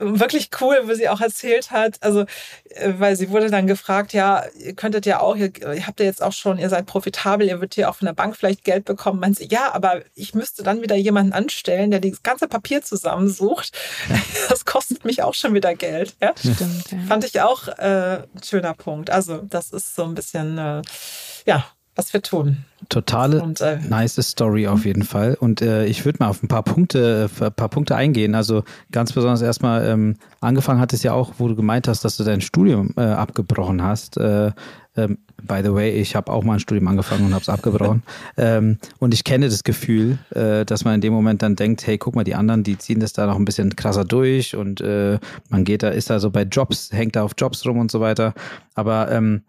wirklich cool, wo sie auch erzählt hat, also äh, weil sie wurde dann gefragt, ja, ihr könntet ja auch, ihr, ihr habt ja jetzt auch schon, ihr seid profitabel, ihr würdet hier auch von der Bank vielleicht Geld bekommen. Meint sie, ja, aber ich müsste dann wieder jemanden anstellen, der das ganze Papier zusammensucht. (laughs) Das kostet mich auch schon wieder Geld. Ja? Stimmt, ja. Fand ich auch äh, ein schöner Punkt. Also das ist so ein bisschen, äh, ja, was wir tun. Totale und, äh, nice Story auf jeden Fall. Und äh, ich würde mal auf ein paar Punkte, ein äh, paar Punkte eingehen. Also ganz besonders erstmal, ähm, angefangen hat es ja auch, wo du gemeint hast, dass du dein Studium äh, abgebrochen hast. Äh, ähm, by the way, ich habe auch mal ein Studium angefangen und habe es abgebrochen. (laughs) ähm, und ich kenne das Gefühl, äh, dass man in dem Moment dann denkt, hey, guck mal, die anderen, die ziehen das da noch ein bisschen krasser durch und man geht da, ist da so bei Jobs, hängt da auf Jobs rum und so weiter. Aber ähm,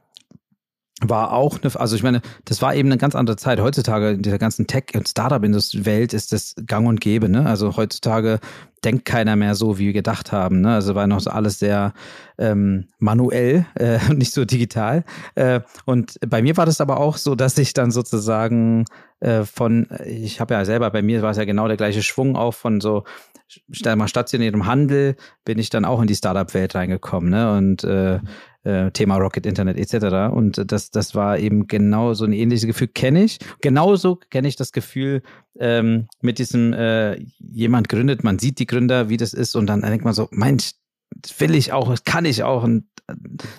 war auch eine, also ich meine, das war eben eine ganz andere Zeit. Heutzutage in dieser ganzen Tech- und Startup-Welt ist das gang und gäbe. Ne? Also heutzutage denkt keiner mehr so, wie wir gedacht haben. Ne? Also war noch alles sehr ähm, manuell, äh, (laughs) nicht so digital. Äh, und bei mir war das aber auch so, dass ich dann sozusagen äh, von, ich habe ja selber, bei mir war es ja genau der gleiche Schwung auch von so mal stationärem Handel, bin ich dann auch in die Startup-Welt reingekommen. Ne? Und äh, äh, Thema Rocket Internet etc. Und das, das war eben genau so ein ähnliches Gefühl, kenne ich. Genauso kenne ich das Gefühl ähm, mit diesem, äh, jemand gründet, man sieht die Gründer, wie das ist und dann denkt man so, Mensch, will ich auch, kann ich auch und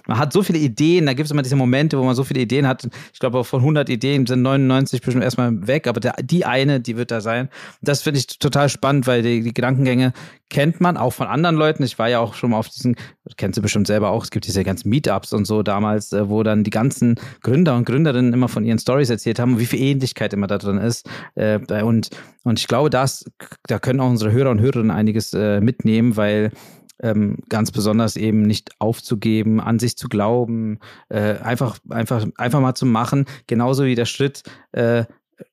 man hat so viele Ideen, da gibt es immer diese Momente, wo man so viele Ideen hat. Ich glaube, von 100 Ideen sind 99 bestimmt erstmal weg, aber der, die eine, die wird da sein. Das finde ich total spannend, weil die, die, Gedankengänge kennt man auch von anderen Leuten. Ich war ja auch schon mal auf diesen, kennst du bestimmt selber auch, es gibt diese ganzen Meetups und so damals, äh, wo dann die ganzen Gründer und Gründerinnen immer von ihren Stories erzählt haben, wie viel Ähnlichkeit immer da drin ist. Äh, und, und ich glaube, das, da können auch unsere Hörer und Hörerinnen einiges äh, mitnehmen, weil ähm, ganz besonders eben nicht aufzugeben, an sich zu glauben, äh, einfach, einfach, einfach mal zu machen, genauso wie der Schritt, äh,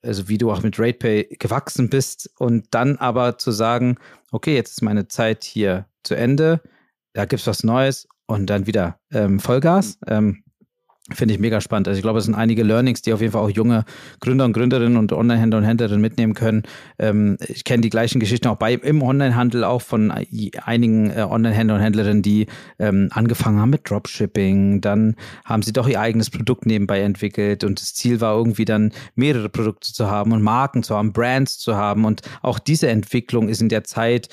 also wie du auch mit RatePay gewachsen bist und dann aber zu sagen, okay, jetzt ist meine Zeit hier zu Ende, da gibt es was Neues und dann wieder ähm, Vollgas. Ähm, Finde ich mega spannend. Also ich glaube, es sind einige Learnings, die auf jeden Fall auch junge Gründer und Gründerinnen und Online-Händler und Händlerinnen mitnehmen können. Ähm, ich kenne die gleichen Geschichten auch bei im Online-Handel auch von einigen äh, Online-Händler und Händlerinnen, die ähm, angefangen haben mit Dropshipping. Dann haben sie doch ihr eigenes Produkt nebenbei entwickelt und das Ziel war irgendwie dann mehrere Produkte zu haben und Marken zu haben, Brands zu haben. Und auch diese Entwicklung ist in der Zeit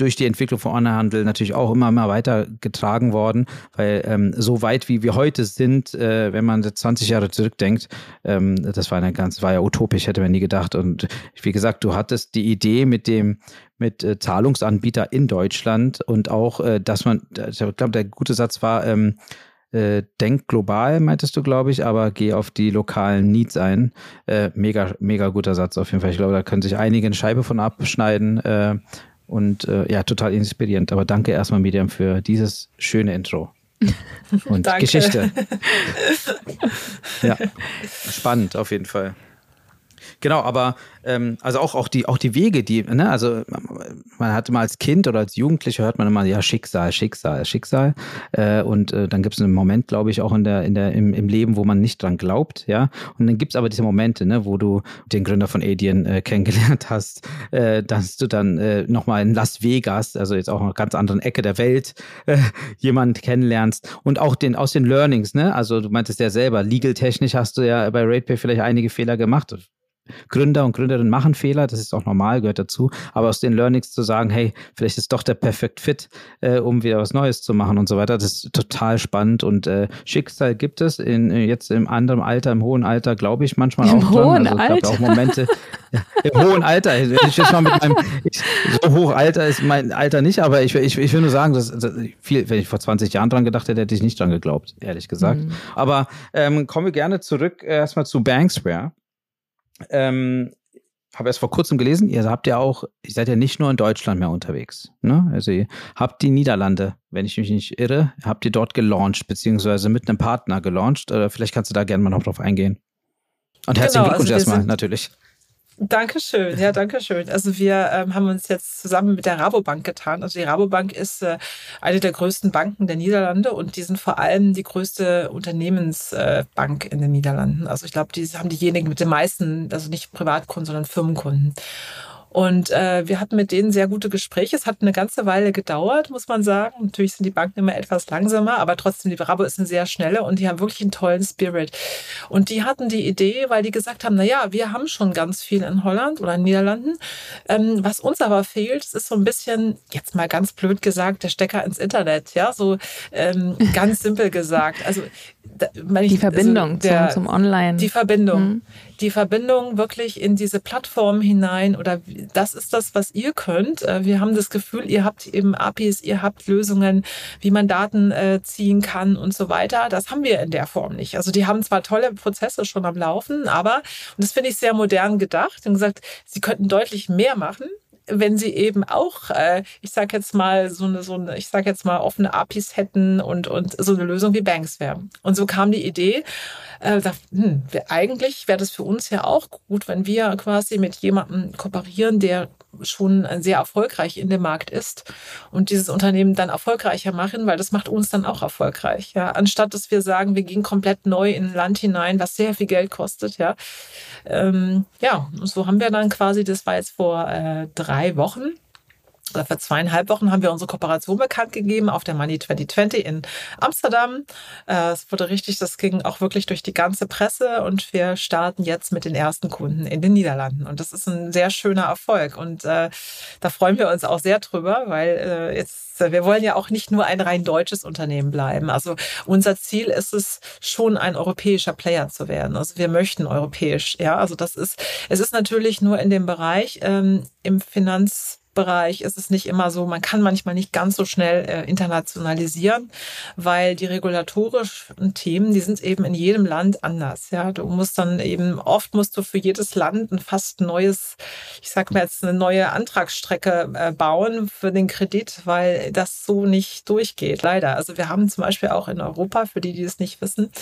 durch die Entwicklung von Onlinehandel natürlich auch immer immer weiter getragen worden, weil ähm, so weit wie wir heute sind, äh, wenn man 20 Jahre zurückdenkt, ähm, das war eine ganz, war ja utopisch, hätte man nie gedacht. Und wie gesagt, du hattest die Idee mit dem mit äh, Zahlungsanbieter in Deutschland und auch, äh, dass man, ich glaube, der gute Satz war, ähm, äh, denk global, meintest du, glaube ich, aber geh auf die lokalen Needs ein. Äh, mega, mega guter Satz auf jeden Fall. Ich glaube, da können sich einige eine Scheibe von abschneiden. Äh, und äh, ja, total inspirierend. Aber danke erstmal, Miriam, für dieses schöne Intro. (laughs) Und Geschichte. (laughs) ja, spannend auf jeden Fall. Genau, aber ähm, also auch, auch, die, auch die Wege, die, ne, also man hat immer als Kind oder als Jugendlicher hört man immer, ja, Schicksal, Schicksal, Schicksal. Äh, und äh, dann gibt es einen Moment, glaube ich, auch in der, in der, im, im Leben, wo man nicht dran glaubt, ja. Und dann gibt es aber diese Momente, ne, wo du den Gründer von Adyen äh, kennengelernt hast, äh, dass du dann äh, nochmal in Las Vegas, also jetzt auch in einer ganz anderen Ecke der Welt, äh, jemand kennenlernst. Und auch den, aus den Learnings, ne? Also du meintest ja selber, legal-technisch hast du ja bei RatePay vielleicht einige Fehler gemacht Gründer und Gründerinnen machen Fehler, das ist auch normal, gehört dazu. Aber aus den Learnings zu sagen, hey, vielleicht ist doch der Perfect Fit, äh, um wieder was Neues zu machen und so weiter, das ist total spannend. Und äh, Schicksal gibt es in, äh, jetzt im anderen Alter, im hohen Alter, glaube ich, manchmal Im auch. Hohen also, Alter. auch Momente. ja, (laughs) Im hohen Alter. Ich jetzt mal mit meinem, ich, so hoch Alter ist mein Alter nicht, aber ich, ich, ich will nur sagen, dass, dass viel, wenn ich vor 20 Jahren dran gedacht hätte, hätte ich nicht dran geglaubt, ehrlich gesagt. Mhm. Aber ähm, kommen wir gerne zurück erstmal zu Banksware. Ähm, habe erst vor kurzem gelesen, ihr habt ja auch, ihr seid ja nicht nur in Deutschland mehr unterwegs. Ne? Also ihr habt die Niederlande, wenn ich mich nicht irre, habt ihr dort gelauncht, beziehungsweise mit einem Partner gelauncht. Oder vielleicht kannst du da gerne mal noch drauf eingehen. Und herzlichen genau, Glückwunsch also erstmal, natürlich. Dankeschön, ja, Dankeschön. Also wir ähm, haben uns jetzt zusammen mit der Rabobank getan. Also die Rabobank ist äh, eine der größten Banken der Niederlande und die sind vor allem die größte Unternehmensbank äh, in den Niederlanden. Also ich glaube, die haben diejenigen mit den meisten, also nicht Privatkunden, sondern Firmenkunden. Und äh, wir hatten mit denen sehr gute Gespräche. Es hat eine ganze Weile gedauert, muss man sagen. Natürlich sind die Banken immer etwas langsamer, aber trotzdem, die Rabo ist eine sehr schnelle und die haben wirklich einen tollen Spirit. Und die hatten die Idee, weil die gesagt haben, na ja, wir haben schon ganz viel in Holland oder in Niederlanden. Ähm, was uns aber fehlt, ist so ein bisschen, jetzt mal ganz blöd gesagt, der Stecker ins Internet. Ja, so ähm, ganz simpel gesagt. Also die ich, Verbindung also der, zum, zum, Online. Die Verbindung. Mhm. Die Verbindung wirklich in diese Plattform hinein oder das ist das, was ihr könnt. Äh, wir haben das Gefühl, ihr habt eben APIs, ihr habt Lösungen, wie man Daten äh, ziehen kann und so weiter. Das haben wir in der Form nicht. Also die haben zwar tolle Prozesse schon am Laufen, aber, und das finde ich sehr modern gedacht und gesagt, sie könnten deutlich mehr machen wenn sie eben auch, äh, ich sage jetzt mal so eine, so eine, ich sage jetzt mal offene APIs hätten und und so eine Lösung wie Banks wäre. Und so kam die Idee, äh, da, hm, eigentlich wäre das für uns ja auch gut, wenn wir quasi mit jemandem kooperieren, der schon sehr erfolgreich in dem Markt ist und dieses Unternehmen dann erfolgreicher machen, weil das macht uns dann auch erfolgreich. Ja, anstatt dass wir sagen, wir gehen komplett neu in ein Land hinein, was sehr viel Geld kostet. Ja, ähm, ja, so haben wir dann quasi, das war jetzt vor äh, drei Wochen, vor zweieinhalb Wochen haben wir unsere Kooperation bekannt gegeben auf der Money 2020 in Amsterdam. Äh, es wurde richtig, das ging auch wirklich durch die ganze Presse und wir starten jetzt mit den ersten Kunden in den Niederlanden. Und das ist ein sehr schöner Erfolg. Und äh, da freuen wir uns auch sehr drüber, weil äh, jetzt wir wollen ja auch nicht nur ein rein deutsches Unternehmen bleiben. Also unser Ziel ist es schon ein europäischer Player zu werden. Also wir möchten europäisch. Ja, also das ist, es ist natürlich nur in dem Bereich ähm, im Finanz Bereich ist es nicht immer so, man kann manchmal nicht ganz so schnell äh, internationalisieren, weil die regulatorischen Themen, die sind eben in jedem Land anders. Ja, du musst dann eben, oft musst du für jedes Land ein fast neues, ich sag mal jetzt eine neue Antragsstrecke äh, bauen für den Kredit, weil das so nicht durchgeht, leider. Also wir haben zum Beispiel auch in Europa, für die, die es nicht wissen,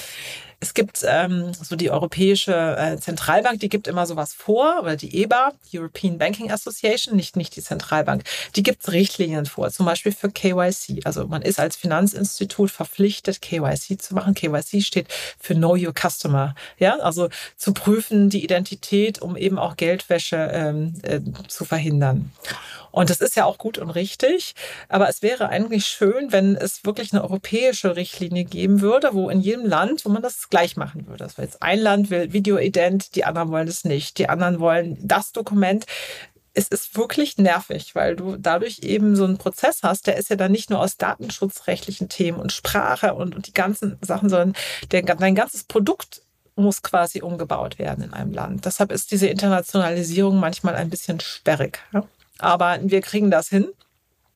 es gibt ähm, so die Europäische äh, Zentralbank, die gibt immer sowas vor, oder die EBA, European Banking Association, nicht, nicht die Zentralbank, die gibt Richtlinien vor, zum Beispiel für KYC. Also man ist als Finanzinstitut verpflichtet, KYC zu machen. KYC steht für Know Your Customer. Ja, also zu prüfen die Identität, um eben auch Geldwäsche ähm, äh, zu verhindern. Und das ist ja auch gut und richtig. Aber es wäre eigentlich schön, wenn es wirklich eine europäische Richtlinie geben würde, wo in jedem Land, wo man das gleich machen würde. Das jetzt ein Land will Videoident, die anderen wollen es nicht. Die anderen wollen das Dokument es ist wirklich nervig, weil du dadurch eben so einen Prozess hast, der ist ja dann nicht nur aus datenschutzrechtlichen Themen und Sprache und, und die ganzen Sachen, sondern der, dein ganzes Produkt muss quasi umgebaut werden in einem Land. Deshalb ist diese Internationalisierung manchmal ein bisschen sperrig. Aber wir kriegen das hin.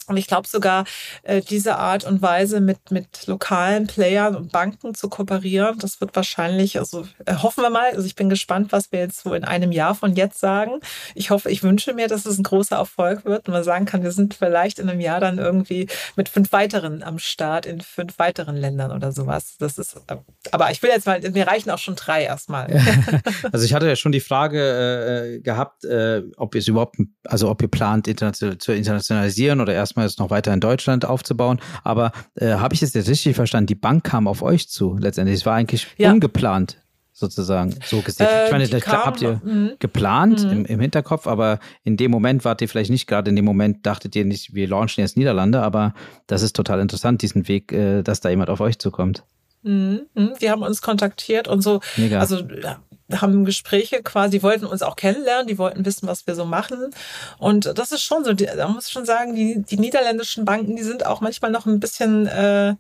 Und ich glaube sogar, äh, diese Art und Weise mit, mit lokalen Playern und Banken zu kooperieren, das wird wahrscheinlich, also äh, hoffen wir mal, also ich bin gespannt, was wir jetzt so in einem Jahr von jetzt sagen. Ich hoffe, ich wünsche mir, dass es ein großer Erfolg wird und man sagen kann, wir sind vielleicht in einem Jahr dann irgendwie mit fünf weiteren am Start in fünf weiteren Ländern oder sowas. Das ist, äh, aber ich will jetzt mal, mir reichen auch schon drei erstmal. (laughs) also ich hatte ja schon die Frage äh, gehabt, ob ihr es überhaupt, also ob ihr plant, international, zu internationalisieren oder erst erstmal jetzt noch weiter in Deutschland aufzubauen. Aber äh, habe ich es jetzt richtig verstanden? Die Bank kam auf euch zu letztendlich. Es war eigentlich ja. ungeplant sozusagen so gesehen. Äh, ich meine, klar kam, habt ihr mh. geplant mh. Im, im, Hinterkopf, aber in dem Moment wart ihr vielleicht nicht gerade in dem Moment, dachtet ihr nicht, wir launchen jetzt Niederlande, aber das ist total interessant, diesen Weg, äh, dass da jemand auf euch zukommt. Mhm. Die haben uns kontaktiert und so. Mega. Also haben Gespräche quasi, wollten uns auch kennenlernen, die wollten wissen, was wir so machen. Und das ist schon so, da muss ich schon sagen, die, die niederländischen Banken, die sind auch manchmal noch ein bisschen, äh,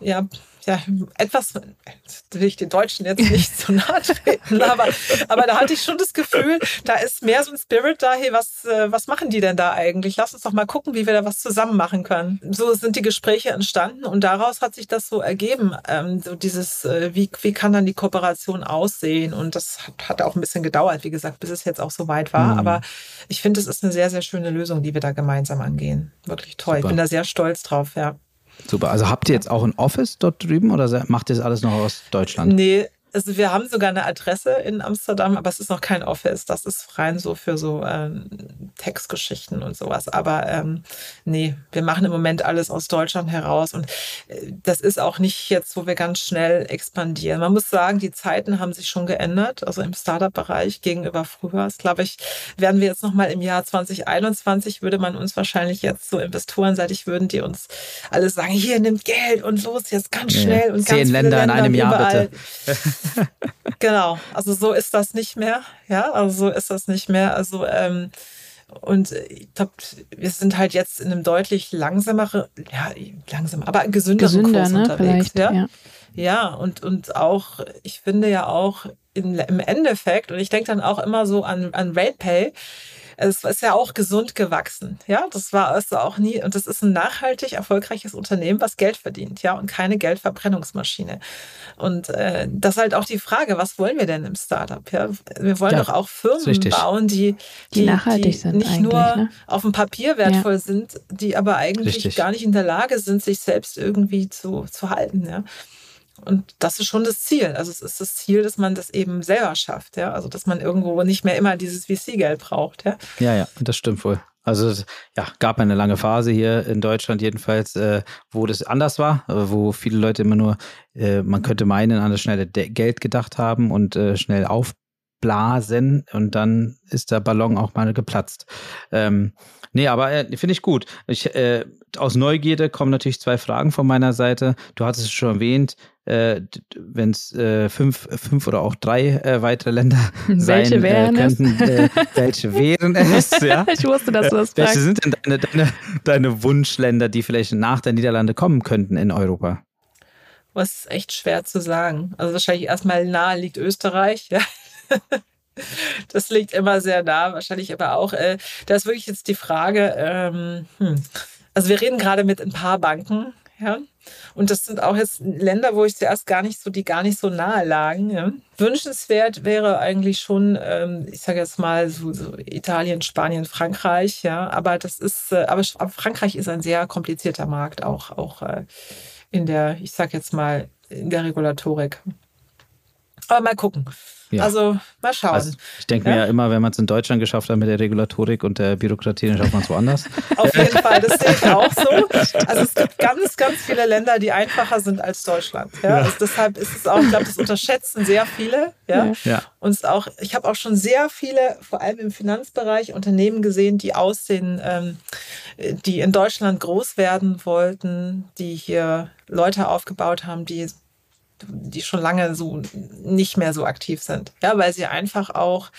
ja, ja, etwas, will ich den Deutschen jetzt nicht zu nahe treten, aber, aber da hatte ich schon das Gefühl, da ist mehr so ein Spirit da, hey, was, äh, was machen die denn da eigentlich? Lass uns doch mal gucken, wie wir da was zusammen machen können. So sind die Gespräche entstanden und daraus hat sich das so ergeben, ähm, so dieses, äh, wie, wie kann dann die Kooperation aussehen? Und das hat, hat auch ein bisschen gedauert, wie gesagt, bis es jetzt auch so weit war. Mhm. Aber ich finde, es ist eine sehr, sehr schöne Lösung, die wir da gemeinsam angehen. Wirklich toll. Super. Ich bin da sehr stolz drauf, ja. Super. Also habt ihr jetzt auch ein Office dort drüben oder macht ihr das alles noch aus Deutschland? Nee, also wir haben sogar eine Adresse in Amsterdam, aber es ist noch kein Office. Das ist rein so für so ähm, Textgeschichten und sowas. Aber ähm, nee, wir machen im Moment alles aus Deutschland heraus. Und äh, das ist auch nicht jetzt, wo wir ganz schnell expandieren. Man muss sagen, die Zeiten haben sich schon geändert. Also im Startup-Bereich gegenüber früher. Das glaube ich, werden wir jetzt nochmal im Jahr 2021, würde man uns wahrscheinlich jetzt so investorenseitig würden, die uns alle sagen, hier nimmt Geld und los jetzt ganz schnell ja, und ganz Zehn Länder, Länder in einem Jahr bitte. (laughs) genau, also so ist das nicht mehr. Ja, also so ist das nicht mehr. Also ähm, und ich glaube, wir sind halt jetzt in einem deutlich langsameren, ja, langsam, aber gesünderen Gesünder, Kurs ne, unterwegs. Ja? ja, ja, und, und auch, ich finde ja auch in, im Endeffekt, und ich denke dann auch immer so an, an RatePay, es ist ja auch gesund gewachsen. Ja, das war also auch nie, und das ist ein nachhaltig erfolgreiches Unternehmen, was Geld verdient, ja, und keine Geldverbrennungsmaschine. Und äh, das ist halt auch die Frage, was wollen wir denn im Startup? Ja, wir wollen ja, doch auch Firmen bauen, die, die, die nachhaltig die sind. Nicht nur ne? auf dem Papier wertvoll ja. sind, die aber eigentlich richtig. gar nicht in der Lage sind, sich selbst irgendwie zu, zu halten. Ja. Und das ist schon das Ziel. Also es ist das Ziel, dass man das eben selber schafft, ja. Also dass man irgendwo nicht mehr immer dieses VC-Geld braucht, ja. Ja, ja, das stimmt wohl. Also ja, gab eine lange Phase hier in Deutschland jedenfalls, äh, wo das anders war, äh, wo viele Leute immer nur, äh, man könnte meinen, an das schnelle De Geld gedacht haben und äh, schnell aufblasen und dann ist der Ballon auch mal geplatzt. Ähm, nee, aber äh, finde ich gut. Ich, äh, aus Neugierde kommen natürlich zwei Fragen von meiner Seite. Du hattest es schon erwähnt, äh, wenn es äh, fünf, fünf oder auch drei äh, weitere Länder (laughs) welche sein wären äh, könnten, äh, welche wären es? (laughs) Ja? Ich wusste, dass du das Welche fragst. sind denn deine, deine, deine Wunschländer, die vielleicht nach der Niederlande kommen könnten in Europa? Was ist echt schwer zu sagen. Also wahrscheinlich erstmal nahe liegt Österreich, ja. (laughs) Das liegt immer sehr nah, wahrscheinlich aber auch. Äh, da ist wirklich jetzt die Frage, ähm, hm. also wir reden gerade mit ein paar Banken, ja. Und das sind auch jetzt Länder, wo ich zuerst gar nicht so, die gar nicht so nahe lagen. Ja. Wünschenswert wäre eigentlich schon, ähm, ich sage jetzt mal so, so, Italien, Spanien, Frankreich, ja. Aber das ist, äh, aber Frankreich ist ein sehr komplizierter Markt, auch, auch äh, in der, ich sage jetzt mal, in der Regulatorik. Aber mal gucken. Ja. Also mal schauen. Also, ich denke ja? mir ja immer, wenn man es in Deutschland geschafft hat mit der Regulatorik und der Bürokratie, dann schafft man es woanders. (laughs) Auf jeden Fall, das sehe ich auch so. Also es gibt ganz, ganz viele Länder, die einfacher sind als Deutschland. Ja? ja. Also deshalb ist es auch, ich glaube, das unterschätzen sehr viele. Ja. ja. Und auch, ich habe auch schon sehr viele, vor allem im Finanzbereich, Unternehmen gesehen, die aussehen, ähm, die in Deutschland groß werden wollten, die hier Leute aufgebaut haben, die die schon lange so nicht mehr so aktiv sind. Ja, weil sie einfach auch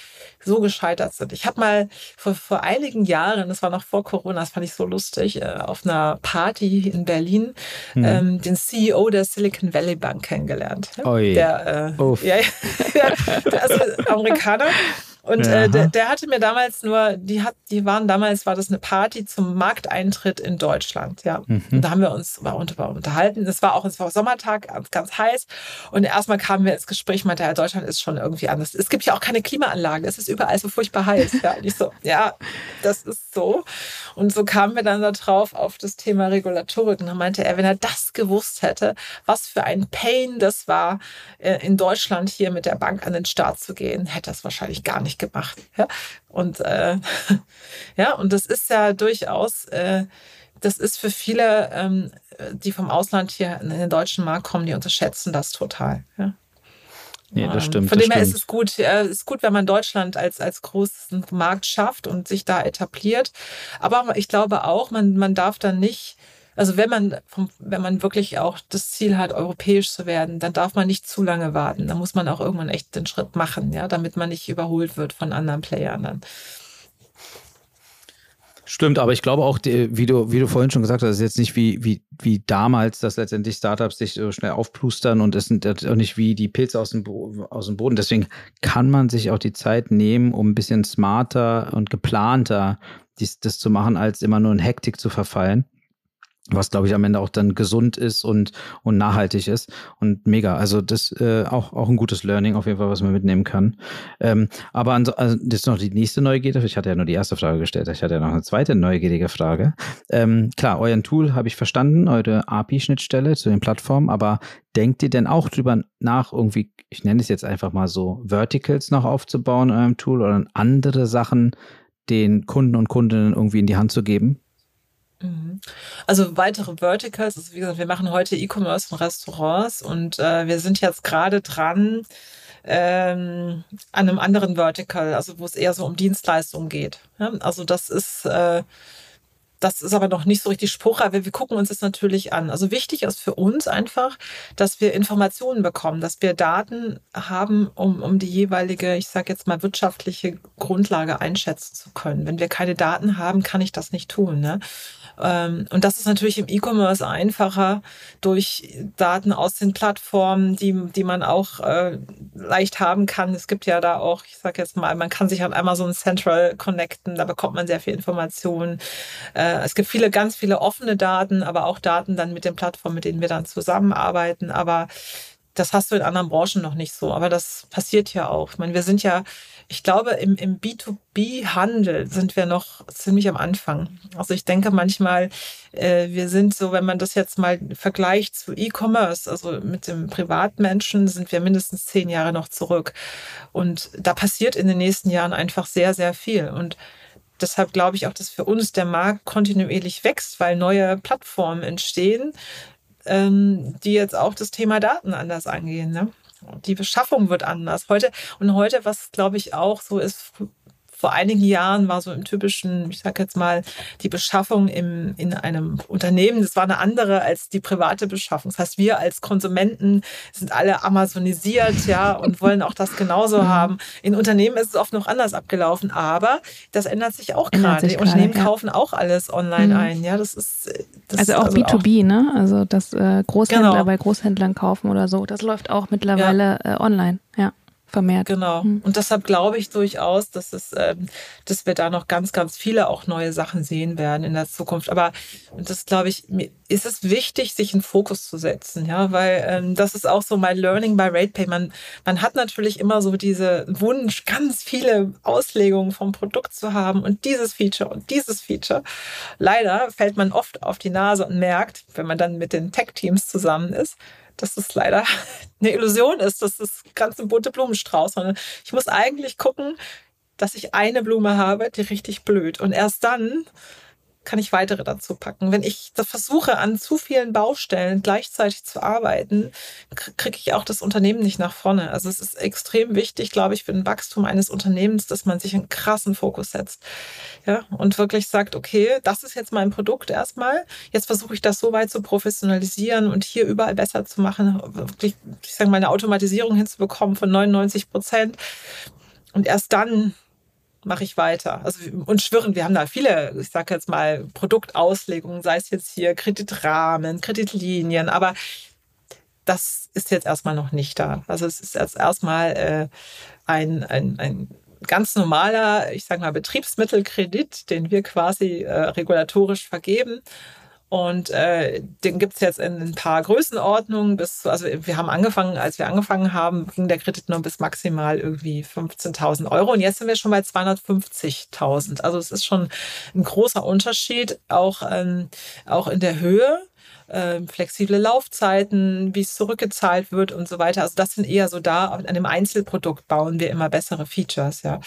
so gescheitert sind. Ich habe mal vor, vor einigen Jahren, das war noch vor Corona, das fand ich so lustig, äh, auf einer Party in Berlin mhm. ähm, den CEO der Silicon Valley Bank kennengelernt. Oi. Der, äh, ja, ja, (laughs) der, also Amerikaner. Und äh, der, der, hatte mir damals nur, die hat, die waren damals, war das eine Party zum Markteintritt in Deutschland, ja. Mhm. Und da haben wir uns war unter, unterhalten. Es war auch, es war Sommertag, ganz, ganz heiß. Und erstmal kamen wir ins Gespräch, meinte, ja, Deutschland ist schon irgendwie anders. Es gibt ja auch keine Klimaanlagen, es ist überall so furchtbar heiß. Ja, und ich so, ja, das ist so. Und so kamen wir dann da drauf auf das Thema Regulatorik. Und dann meinte er, wenn er das gewusst hätte, was für ein Pain das war, äh, in Deutschland hier mit der Bank an den Start zu gehen, hätte er es wahrscheinlich gar nicht gemacht. Ja? Und äh, (laughs) ja, und das ist ja durchaus, äh, das ist für viele, ähm, die vom Ausland hier in den deutschen Markt kommen, die unterschätzen das total. Ja? Nee, das stimmt. Von dem her ist es gut, äh, ist gut, wenn man Deutschland als, als großen Markt schafft und sich da etabliert. Aber ich glaube auch, man, man darf dann nicht also wenn man, wenn man wirklich auch das Ziel hat, europäisch zu werden, dann darf man nicht zu lange warten. Da muss man auch irgendwann echt den Schritt machen, ja, damit man nicht überholt wird von anderen Playern dann. Stimmt, aber ich glaube auch, wie du, wie du vorhin schon gesagt hast, ist jetzt nicht wie, wie, wie damals, dass letztendlich Startups sich so schnell aufplustern und es sind auch nicht wie die Pilze aus dem, aus dem Boden. Deswegen kann man sich auch die Zeit nehmen, um ein bisschen smarter und geplanter dies, das zu machen, als immer nur in Hektik zu verfallen was glaube ich am Ende auch dann gesund ist und und nachhaltig ist und mega. Also das äh, auch auch ein gutes Learning auf jeden Fall, was man mitnehmen kann. Ähm, aber an, also das ist noch die nächste Neugierde. Ich hatte ja nur die erste Frage gestellt. Ich hatte ja noch eine zweite neugierige Frage. Ähm, klar, euren Tool habe ich verstanden, eure API-Schnittstelle zu den Plattformen. Aber denkt ihr denn auch drüber nach, irgendwie, ich nenne es jetzt einfach mal so, Verticals noch aufzubauen in eurem Tool oder andere Sachen den Kunden und Kundinnen irgendwie in die Hand zu geben? Mhm. Also weitere Verticals, also wie gesagt, wir machen heute E-Commerce in Restaurants und äh, wir sind jetzt gerade dran ähm, an einem anderen Vertical, also wo es eher so um Dienstleistungen geht. Ja? Also das ist äh, das ist aber noch nicht so richtig spruchreif. Wir gucken uns das natürlich an. Also wichtig ist für uns einfach, dass wir Informationen bekommen, dass wir Daten haben, um, um die jeweilige, ich sage jetzt mal, wirtschaftliche Grundlage einschätzen zu können. Wenn wir keine Daten haben, kann ich das nicht tun. Ne? Ähm, und das ist natürlich im E-Commerce einfacher durch Daten aus den Plattformen, die, die man auch äh, leicht haben kann. Es gibt ja da auch, ich sage jetzt mal, man kann sich an Amazon Central connecten, da bekommt man sehr viel Informationen. Äh, es gibt viele, ganz viele offene Daten, aber auch Daten dann mit den Plattformen, mit denen wir dann zusammenarbeiten. Aber das hast du in anderen Branchen noch nicht so. Aber das passiert ja auch. Ich meine, wir sind ja ich glaube, im, im B2B-Handel sind wir noch ziemlich am Anfang. Also ich denke manchmal, äh, wir sind so, wenn man das jetzt mal vergleicht zu E-Commerce, also mit dem Privatmenschen, sind wir mindestens zehn Jahre noch zurück. Und da passiert in den nächsten Jahren einfach sehr, sehr viel. Und deshalb glaube ich auch, dass für uns der Markt kontinuierlich wächst, weil neue Plattformen entstehen, ähm, die jetzt auch das Thema Daten anders angehen. Ne? Die Beschaffung wird anders. Heute und heute, was glaube ich auch so ist, vor einigen Jahren war so im typischen, ich sag jetzt mal, die Beschaffung im, in einem Unternehmen, das war eine andere als die private Beschaffung. Das heißt, wir als Konsumenten sind alle amazonisiert, ja, und (laughs) wollen auch das genauso mhm. haben. In Unternehmen ist es oft noch anders abgelaufen, aber das ändert sich auch gerade. Die Unternehmen ja. kaufen auch alles online mhm. ein, ja, das ist. Das also auch also B2B, auch, ne? Also, dass äh, Großhändler genau. bei Großhändlern kaufen oder so, das läuft auch mittlerweile ja. äh, online, ja vermehrt. Genau. Mhm. Und deshalb glaube ich durchaus, dass es, ähm, dass wir da noch ganz, ganz viele auch neue Sachen sehen werden in der Zukunft. Aber das glaube ich, ist es wichtig, sich einen Fokus zu setzen, ja, weil ähm, das ist auch so mein Learning bei RatePay. Man, man hat natürlich immer so diese Wunsch, ganz viele Auslegungen vom Produkt zu haben und dieses Feature und dieses Feature. Leider fällt man oft auf die Nase und merkt, wenn man dann mit den Tech-Teams zusammen ist, dass es leider (laughs) eine Illusion ist, dass das ganz ein Blumenstrauß, sondern ich muss eigentlich gucken, dass ich eine Blume habe, die richtig blüht. Und erst dann kann ich weitere dazu packen. Wenn ich versuche, an zu vielen Baustellen gleichzeitig zu arbeiten, kriege ich auch das Unternehmen nicht nach vorne. Also es ist extrem wichtig, glaube ich, für den Wachstum eines Unternehmens, dass man sich einen krassen Fokus setzt. Ja, und wirklich sagt, okay, das ist jetzt mein Produkt erstmal. Jetzt versuche ich das so weit zu professionalisieren und hier überall besser zu machen, wirklich, ich sage mal, eine Automatisierung hinzubekommen von 99 Prozent. Und erst dann mache ich weiter. Also und schwirren, wir haben da viele, ich sage jetzt mal, Produktauslegungen, sei es jetzt hier Kreditrahmen, Kreditlinien, aber das ist jetzt erstmal noch nicht da. Also es ist jetzt erstmal äh, ein, ein, ein ganz normaler, ich sage mal, Betriebsmittelkredit, den wir quasi äh, regulatorisch vergeben. Und äh, den gibt's jetzt in ein paar Größenordnungen. Bis, also wir haben angefangen, als wir angefangen haben, ging der Kredit nur bis maximal irgendwie 15.000 Euro. Und jetzt sind wir schon bei 250.000. Also es ist schon ein großer Unterschied, auch, ähm, auch in der Höhe äh, flexible Laufzeiten, wie es zurückgezahlt wird und so weiter. Also das sind eher so da, an dem Einzelprodukt bauen wir immer bessere Features, ja.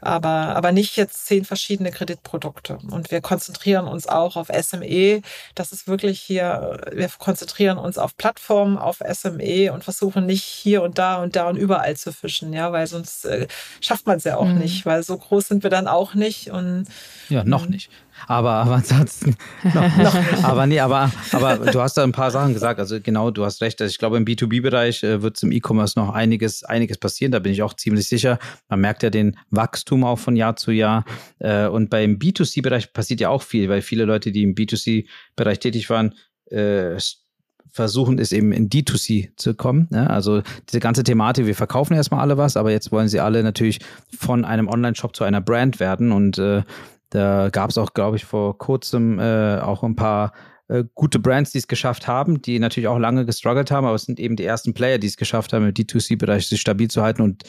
Aber, aber nicht jetzt zehn verschiedene Kreditprodukte. Und wir konzentrieren uns auch auf SME. Das ist wirklich hier, wir konzentrieren uns auf Plattformen, auf SME und versuchen nicht hier und da und da und überall zu fischen, ja, weil sonst äh, schafft man es ja auch mhm. nicht, weil so groß sind wir dann auch nicht und ja, noch nicht. Aber, aber ansonsten noch, noch. Aber nee, aber, aber du hast da ein paar Sachen gesagt. Also genau, du hast recht. Also ich glaube, im B2B-Bereich äh, wird es im E-Commerce noch einiges, einiges passieren. Da bin ich auch ziemlich sicher. Man merkt ja den Wachstum auch von Jahr zu Jahr. Äh, und beim B2C-Bereich passiert ja auch viel, weil viele Leute, die im B2C-Bereich tätig waren, äh, versuchen es eben in D2C zu kommen. Ne? Also diese ganze Thematik, wir verkaufen erstmal alle was, aber jetzt wollen sie alle natürlich von einem Online-Shop zu einer Brand werden und da gab es auch, glaube ich, vor kurzem äh, auch ein paar äh, gute Brands, die es geschafft haben, die natürlich auch lange gestruggelt haben, aber es sind eben die ersten Player, die es geschafft haben, im D2C-Bereich sich stabil zu halten und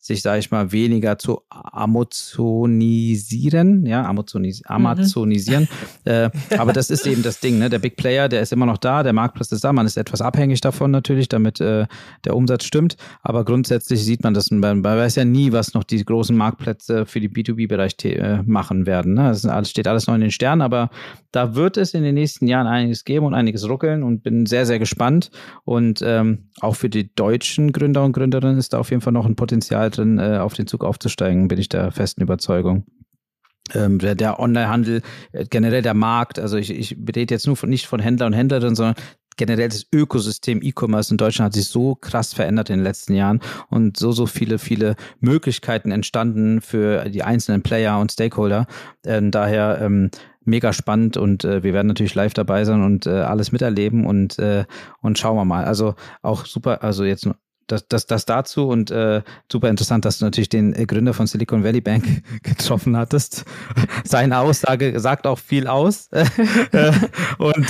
sich, sage ich mal, weniger zu amazonisieren, ja, Amazonis mhm. amazonisieren. Mhm. (laughs) Äh, aber das ist eben das Ding, ne? Der Big Player, der ist immer noch da, der Marktplatz ist da, man ist etwas abhängig davon natürlich, damit äh, der Umsatz stimmt. Aber grundsätzlich sieht man das, man, man weiß ja nie, was noch die großen Marktplätze für die B2B-Bereich äh, machen werden. Ne? Das alles, steht alles noch in den Sternen, aber da wird es in den nächsten Jahren einiges geben und einiges ruckeln und bin sehr, sehr gespannt. Und ähm, auch für die deutschen Gründer und Gründerinnen ist da auf jeden Fall noch ein Potenzial drin, äh, auf den Zug aufzusteigen, bin ich der festen Überzeugung. Ähm, der, Onlinehandel, äh, generell der Markt, also ich, ich rede jetzt nur von, nicht von Händler und Händlerinnen, sondern generell das Ökosystem E-Commerce in Deutschland hat sich so krass verändert in den letzten Jahren und so, so viele, viele Möglichkeiten entstanden für die einzelnen Player und Stakeholder. Ähm, daher ähm, mega spannend und äh, wir werden natürlich live dabei sein und äh, alles miterleben und, äh, und schauen wir mal. Also auch super, also jetzt das, das, das dazu und äh, super interessant, dass du natürlich den äh, Gründer von Silicon Valley Bank (laughs) getroffen hattest. Seine Aussage sagt auch viel aus. (laughs) Äh, und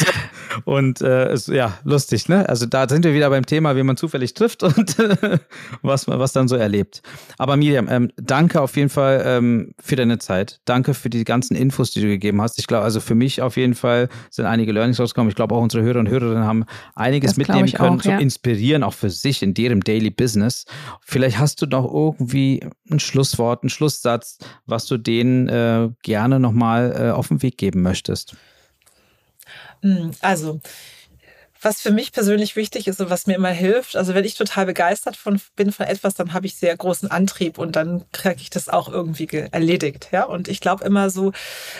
und äh, ist, ja, lustig, ne? Also da sind wir wieder beim Thema, wie man zufällig trifft und (laughs) was, was dann so erlebt. Aber Miriam, ähm, danke auf jeden Fall ähm, für deine Zeit. Danke für die ganzen Infos, die du gegeben hast. Ich glaube, also für mich auf jeden Fall sind einige Learnings rausgekommen. Ich glaube, auch unsere Hörer und Hörerinnen haben einiges das mitnehmen können, auch, ja. Inspirieren, auch für sich in deren Daily Business. Vielleicht hast du noch irgendwie ein Schlusswort, einen Schlusssatz, was du denen äh, gerne nochmal äh, auf den Weg geben möchtest. Hm, also, was für mich persönlich wichtig ist und was mir immer hilft, also wenn ich total begeistert von, bin von etwas, dann habe ich sehr großen Antrieb und dann kriege ich das auch irgendwie erledigt. Ja, und ich glaube immer so,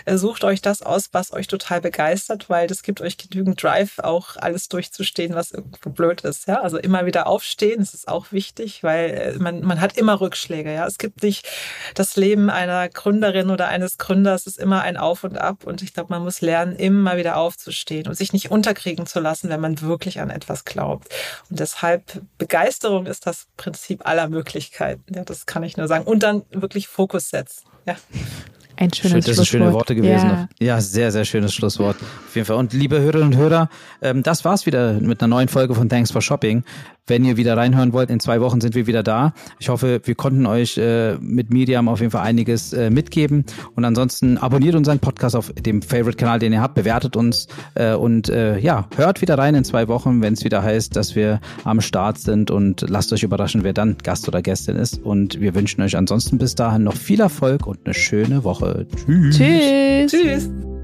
äh, sucht euch das aus, was euch total begeistert, weil das gibt euch genügend Drive, auch alles durchzustehen, was irgendwo blöd ist. Ja, also immer wieder aufstehen, das ist auch wichtig, weil äh, man, man hat immer Rückschläge. Ja, es gibt nicht das Leben einer Gründerin oder eines Gründers ist immer ein Auf und Ab und ich glaube, man muss lernen, immer wieder aufzustehen und sich nicht unterkriegen zu lassen, wenn man man wirklich an etwas glaubt. Und deshalb Begeisterung ist das Prinzip aller Möglichkeiten. Ja, das kann ich nur sagen. Und dann wirklich Fokus setzen. Ja. Ein schönes Schön, Das sind schöne Worte gewesen. Ja. ja. sehr, sehr schönes Schlusswort. Auf jeden Fall. Und liebe Hörerinnen und Hörer, ähm, das war's wieder mit einer neuen Folge von Thanks for Shopping. Wenn ihr wieder reinhören wollt, in zwei Wochen sind wir wieder da. Ich hoffe, wir konnten euch äh, mit Medium auf jeden Fall einiges äh, mitgeben. Und ansonsten abonniert unseren Podcast auf dem Favorite-Kanal, den ihr habt, bewertet uns äh, und äh, ja, hört wieder rein in zwei Wochen, wenn es wieder heißt, dass wir am Start sind und lasst euch überraschen, wer dann Gast oder Gästin ist. Und wir wünschen euch ansonsten bis dahin noch viel Erfolg und eine schöne Woche. Tschüss. Tschüss. Tschüss.